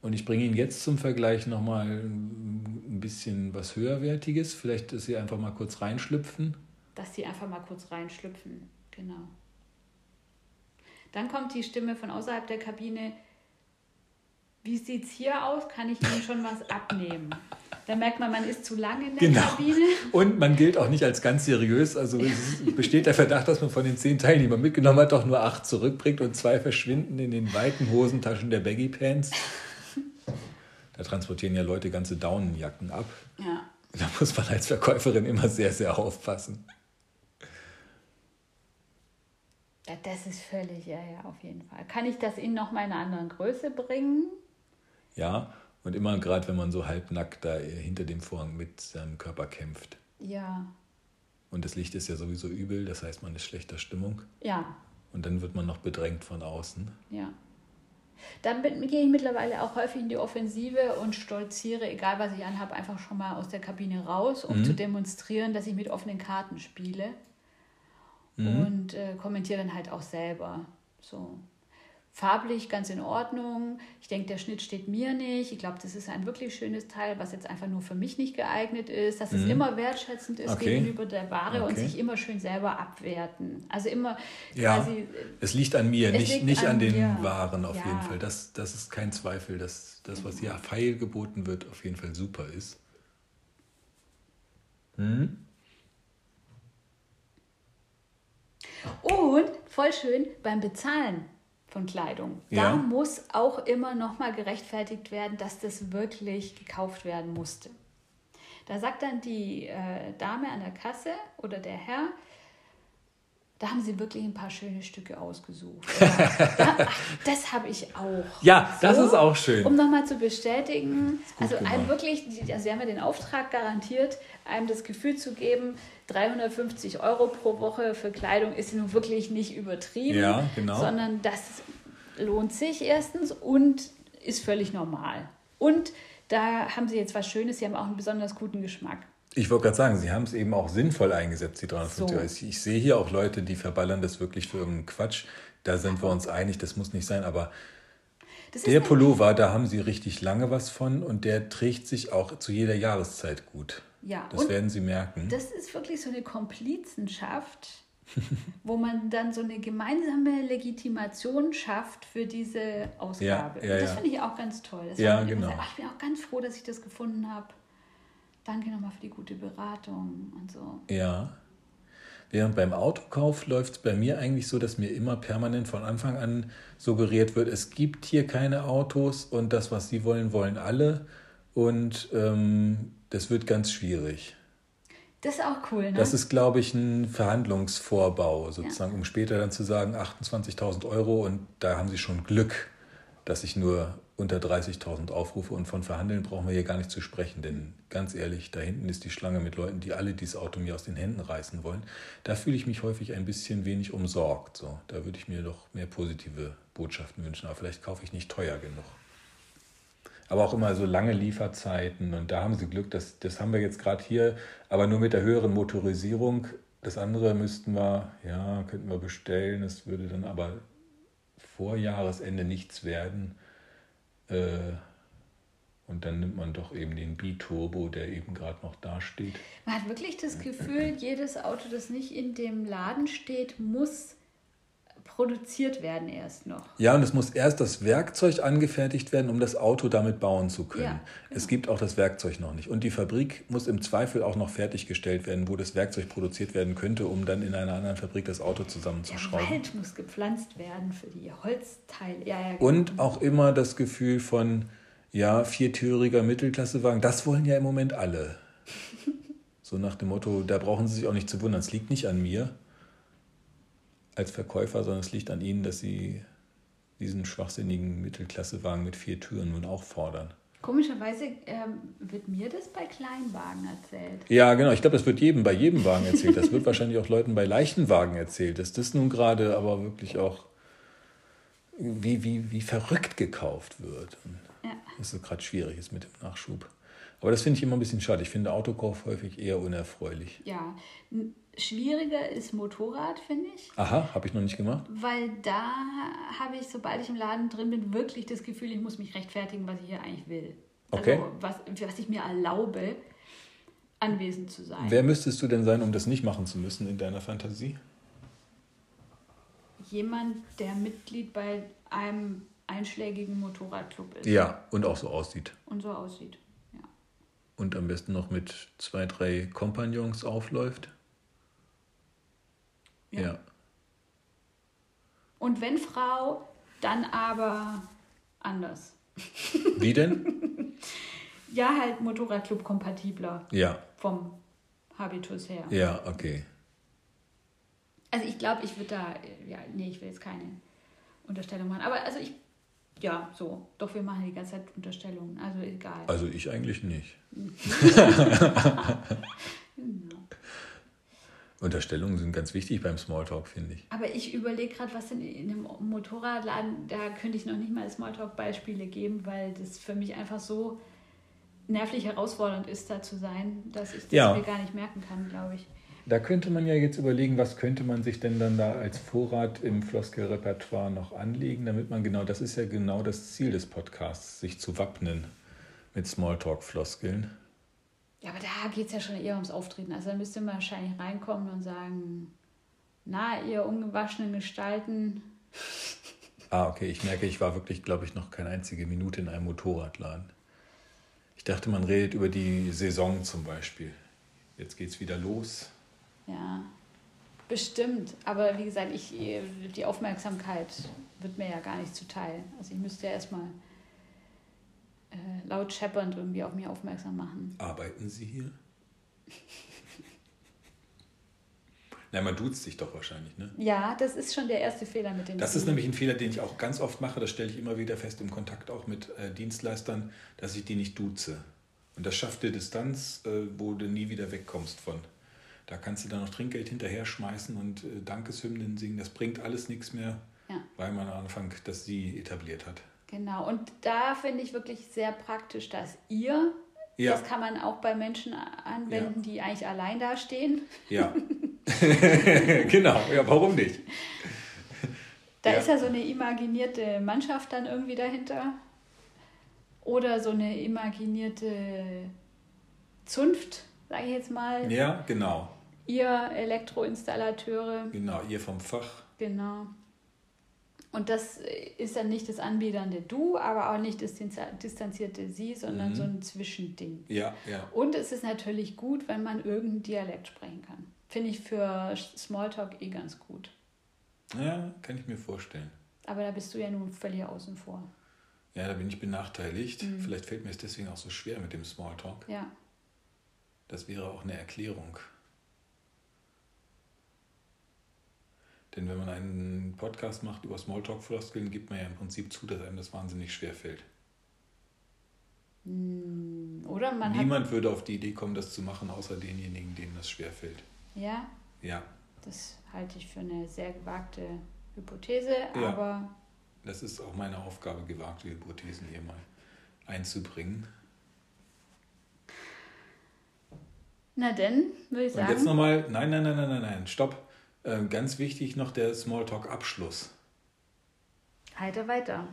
Und ich bringe Ihnen jetzt zum Vergleich nochmal ein bisschen was höherwertiges. Vielleicht, dass Sie einfach mal kurz reinschlüpfen. Dass sie einfach mal kurz reinschlüpfen, genau. Dann kommt die Stimme von außerhalb der Kabine. Wie sieht es hier aus? Kann ich Ihnen schon was abnehmen? Da merkt man, man ist zu lange in der Genau. Kabine. Und man gilt auch nicht als ganz seriös. Also es besteht der Verdacht, dass man von den zehn Teilnehmern mitgenommen hat, doch nur acht zurückbringt und zwei verschwinden in den weiten Hosentaschen der Baggy Pants. Da transportieren ja Leute ganze Daunenjacken ab. Ja. Da muss man als Verkäuferin immer sehr, sehr aufpassen. Ja, das ist völlig, ja, ja, auf jeden Fall. Kann ich das Ihnen noch mal in einer anderen Größe bringen? Ja, und immer gerade, wenn man so halbnackt da hinter dem Vorhang mit seinem Körper kämpft. Ja. Und das Licht ist ja sowieso übel, das heißt, man ist schlechter Stimmung. Ja, Und dann wird man noch bedrängt von außen. Ja. Dann bin- gehe ich mittlerweile auch häufig in die Offensive und stolziere, egal was ich anhabe, einfach schon mal aus der Kabine raus, um zu demonstrieren, dass ich mit offenen Karten spiele. Und äh, kommentiere dann halt auch selber. So. Farblich ganz in Ordnung. Ich denke, der Schnitt steht mir nicht. Ich glaube, das ist ein wirklich schönes Teil, was jetzt einfach nur für mich nicht geeignet ist. Dass es immer wertschätzend ist Okay. gegenüber der Ware und Okay. sich immer schön selber abwerten. Also immer Ja, quasi. äh, es liegt an mir, nicht, nicht an, an den dir. Waren auf Ja. jeden Fall. Das, das ist kein Zweifel, dass das, was ja feil geboten wird, auf jeden Fall super ist. Hm? Und voll schön beim Bezahlen. von Kleidung. Ja. Da muss auch immer nochmal gerechtfertigt werden, dass das wirklich gekauft werden musste. Da sagt dann die äh, Dame an der Kasse oder der Herr, da haben sie wirklich ein paar schöne Stücke ausgesucht. da, ach, das habe ich auch. Ja, so, das ist auch schön. Um nochmal zu bestätigen, also einem wirklich, also sie haben ja den Auftrag garantiert, einem das Gefühl zu geben, 350 Euro pro Woche für Kleidung ist nun wirklich nicht übertrieben, ja, genau. sondern das lohnt sich erstens und ist völlig normal. Und da haben sie jetzt was Schönes, sie haben auch einen besonders guten Geschmack. Ich wollte gerade sagen, Sie haben es eben auch sinnvoll eingesetzt, die 350 Euro. So. Ich sehe hier auch Leute, die verballern das wirklich für irgendeinen Quatsch. Da sind wir uns einig, das muss nicht sein, aber der Pullover, da haben Sie richtig lange was von und der trägt sich auch zu jeder Jahreszeit gut. Ja, das werden Sie merken. Das ist wirklich so eine Komplizenschaft, wo man dann so eine gemeinsame Legitimation schafft für diese Ausgabe. Ja, ja, das finde ich auch ganz toll. Das ja, genau. Ach, ich bin auch ganz froh, dass ich das gefunden habe danke nochmal für die gute Beratung und so. Ja. Während beim Autokauf läuft es bei mir eigentlich so, dass mir immer permanent von Anfang an suggeriert wird, es gibt hier keine Autos und das, was sie wollen, wollen alle. Und ähm, das wird ganz schwierig. Das ist auch cool, ne? Das ist, glaube ich, ein Verhandlungsvorbau, sozusagen, ja. um später dann zu sagen, 28.000 Euro und da haben sie schon Glück, dass ich nur unter 30.000 Aufrufe und von Verhandeln brauchen wir hier gar nicht zu sprechen, denn ganz ehrlich, da hinten ist die Schlange mit Leuten, die alle dieses Auto mir aus den Händen reißen wollen. Da fühle ich mich häufig ein bisschen wenig umsorgt. So, da würde ich mir doch mehr positive Botschaften wünschen, aber vielleicht kaufe ich nicht teuer genug. Aber auch immer so lange Lieferzeiten und da haben sie Glück, das, das haben wir jetzt gerade hier, aber nur mit der höheren Motorisierung. Das andere müssten wir, ja, könnten wir bestellen, es würde dann aber vor Jahresende nichts werden. Äh, und dann nimmt man doch eben den B-Turbo, der eben gerade noch da steht. Man hat wirklich das Gefühl, jedes Auto, das nicht in dem Laden steht, muss produziert werden erst noch. Ja, und es muss erst das Werkzeug angefertigt werden, um das Auto damit bauen zu können. Ja, genau. Es gibt auch das Werkzeug noch nicht. Und die Fabrik muss im Zweifel auch noch fertiggestellt werden, wo das Werkzeug produziert werden könnte, um dann in einer anderen Fabrik das Auto zusammenzuschrauben. Der Wald muss gepflanzt werden für die Holzteile. Ja, ja, genau. Und auch immer das Gefühl von, ja, viertüriger Mittelklassewagen, das wollen ja im Moment alle. so nach dem Motto, da brauchen Sie sich auch nicht zu wundern, es liegt nicht an mir als Verkäufer, sondern es liegt an Ihnen, dass Sie diesen schwachsinnigen Mittelklassewagen mit vier Türen nun auch fordern. Komischerweise ähm, wird mir das bei Kleinwagen erzählt. Ja, genau. Ich glaube, das wird jedem bei jedem Wagen erzählt. Das wird wahrscheinlich auch Leuten bei leichten Wagen erzählt. Dass das nun gerade aber wirklich auch wie, wie, wie verrückt gekauft wird. Ja. Das ist gerade schwierig ist mit dem Nachschub. Aber das finde ich immer ein bisschen schade. Ich finde Autokauf häufig eher unerfreulich. Ja, schwieriger ist Motorrad, finde ich. Aha, habe ich noch nicht gemacht. Weil da habe ich, sobald ich im Laden drin bin, wirklich das Gefühl, ich muss mich rechtfertigen, was ich hier eigentlich will. Okay. Also, was, was ich mir erlaube, anwesend zu sein. Wer müsstest du denn sein, um das nicht machen zu müssen in deiner Fantasie? Jemand, der Mitglied bei einem einschlägigen Motorradclub ist. Ja, und auch so aussieht. Und so aussieht, ja. Und am besten noch mit zwei, drei Kompagnons aufläuft. Ja. ja. Und wenn Frau, dann aber anders. Wie denn? ja, halt Motorradclub kompatibler. Ja. Vom Habitus her. Ja, okay. Also ich glaube, ich würde da, ja, nee, ich will jetzt keine Unterstellung machen. Aber also ich, ja, so. Doch wir machen die ganze Zeit Unterstellungen. Also egal. Also ich eigentlich nicht. genau. Unterstellungen sind ganz wichtig beim Smalltalk, finde ich. Aber ich überlege gerade, was in, in einem Motorradladen, da könnte ich noch nicht mal Smalltalk-Beispiele geben, weil das für mich einfach so nervlich herausfordernd ist, da zu sein, dass ich das ja. mir gar nicht merken kann, glaube ich. Da könnte man ja jetzt überlegen, was könnte man sich denn dann da als Vorrat im Floskelrepertoire noch anlegen, damit man genau, das ist ja genau das Ziel des Podcasts, sich zu wappnen mit Smalltalk-Floskeln. Ja, aber da geht es ja schon eher ums Auftreten. Also da müsste man wahrscheinlich reinkommen und sagen, na, ihr ungewaschenen Gestalten. Ah, okay. Ich merke, ich war wirklich, glaube ich, noch keine einzige Minute in einem Motorradladen. Ich dachte, man redet über die Saison zum Beispiel. Jetzt geht es wieder los. Ja. Bestimmt, aber wie gesagt, ich, die Aufmerksamkeit wird mir ja gar nicht zuteil. Also ich müsste ja erstmal äh, laut scheppernd irgendwie auf mich aufmerksam machen. Arbeiten Sie hier? Na, man duzt sich doch wahrscheinlich, ne? Ja, das ist schon der erste Fehler mit dem Das ist nämlich ein Fehler, den ich auch ganz oft mache. Das stelle ich immer wieder fest im Kontakt auch mit äh, Dienstleistern, dass ich die nicht duze. Und das schafft dir Distanz, äh, wo du nie wieder wegkommst von. Da kannst du dann noch Trinkgeld hinterher schmeißen und äh, Dankeshymnen singen. Das bringt alles nichts mehr, ja. weil man am Anfang das Sie etabliert hat. Genau, und da finde ich wirklich sehr praktisch, dass ihr, ja. das kann man auch bei Menschen anwenden, ja. die eigentlich allein dastehen. Ja. genau, ja, warum nicht? Da ja. ist ja so eine imaginierte Mannschaft dann irgendwie dahinter. Oder so eine imaginierte Zunft, sage ich jetzt mal. Ja, genau. Ihr Elektroinstallateure. Genau, ihr vom Fach. Genau. Und das ist dann nicht das anbiedernde Du, aber auch nicht das distanzierte Sie, sondern mhm. so ein Zwischending. Ja, ja. Und es ist natürlich gut, wenn man irgendeinen Dialekt sprechen kann. Finde ich für Smalltalk eh ganz gut. Ja, kann ich mir vorstellen. Aber da bist du ja nun völlig außen vor. Ja, da bin ich benachteiligt. Mhm. Vielleicht fällt mir es deswegen auch so schwer mit dem Smalltalk. Ja. Das wäre auch eine Erklärung. Denn wenn man einen Podcast macht über Smalltalk-Floskeln, gibt man ja im Prinzip zu, dass einem das wahnsinnig schwer fällt. Hm, oder man Niemand würde auf die Idee kommen, das zu machen, außer denjenigen, denen das schwer fällt. Ja? Ja. Das halte ich für eine sehr gewagte Hypothese, ja. aber. Das ist auch meine Aufgabe, gewagte Hypothesen hier mal einzubringen. Na denn, würde ich sagen. Und jetzt nochmal, nein, nein, nein, nein, nein, nein, stopp. Ähm, ganz wichtig noch der Smalltalk-Abschluss. Heiter weiter.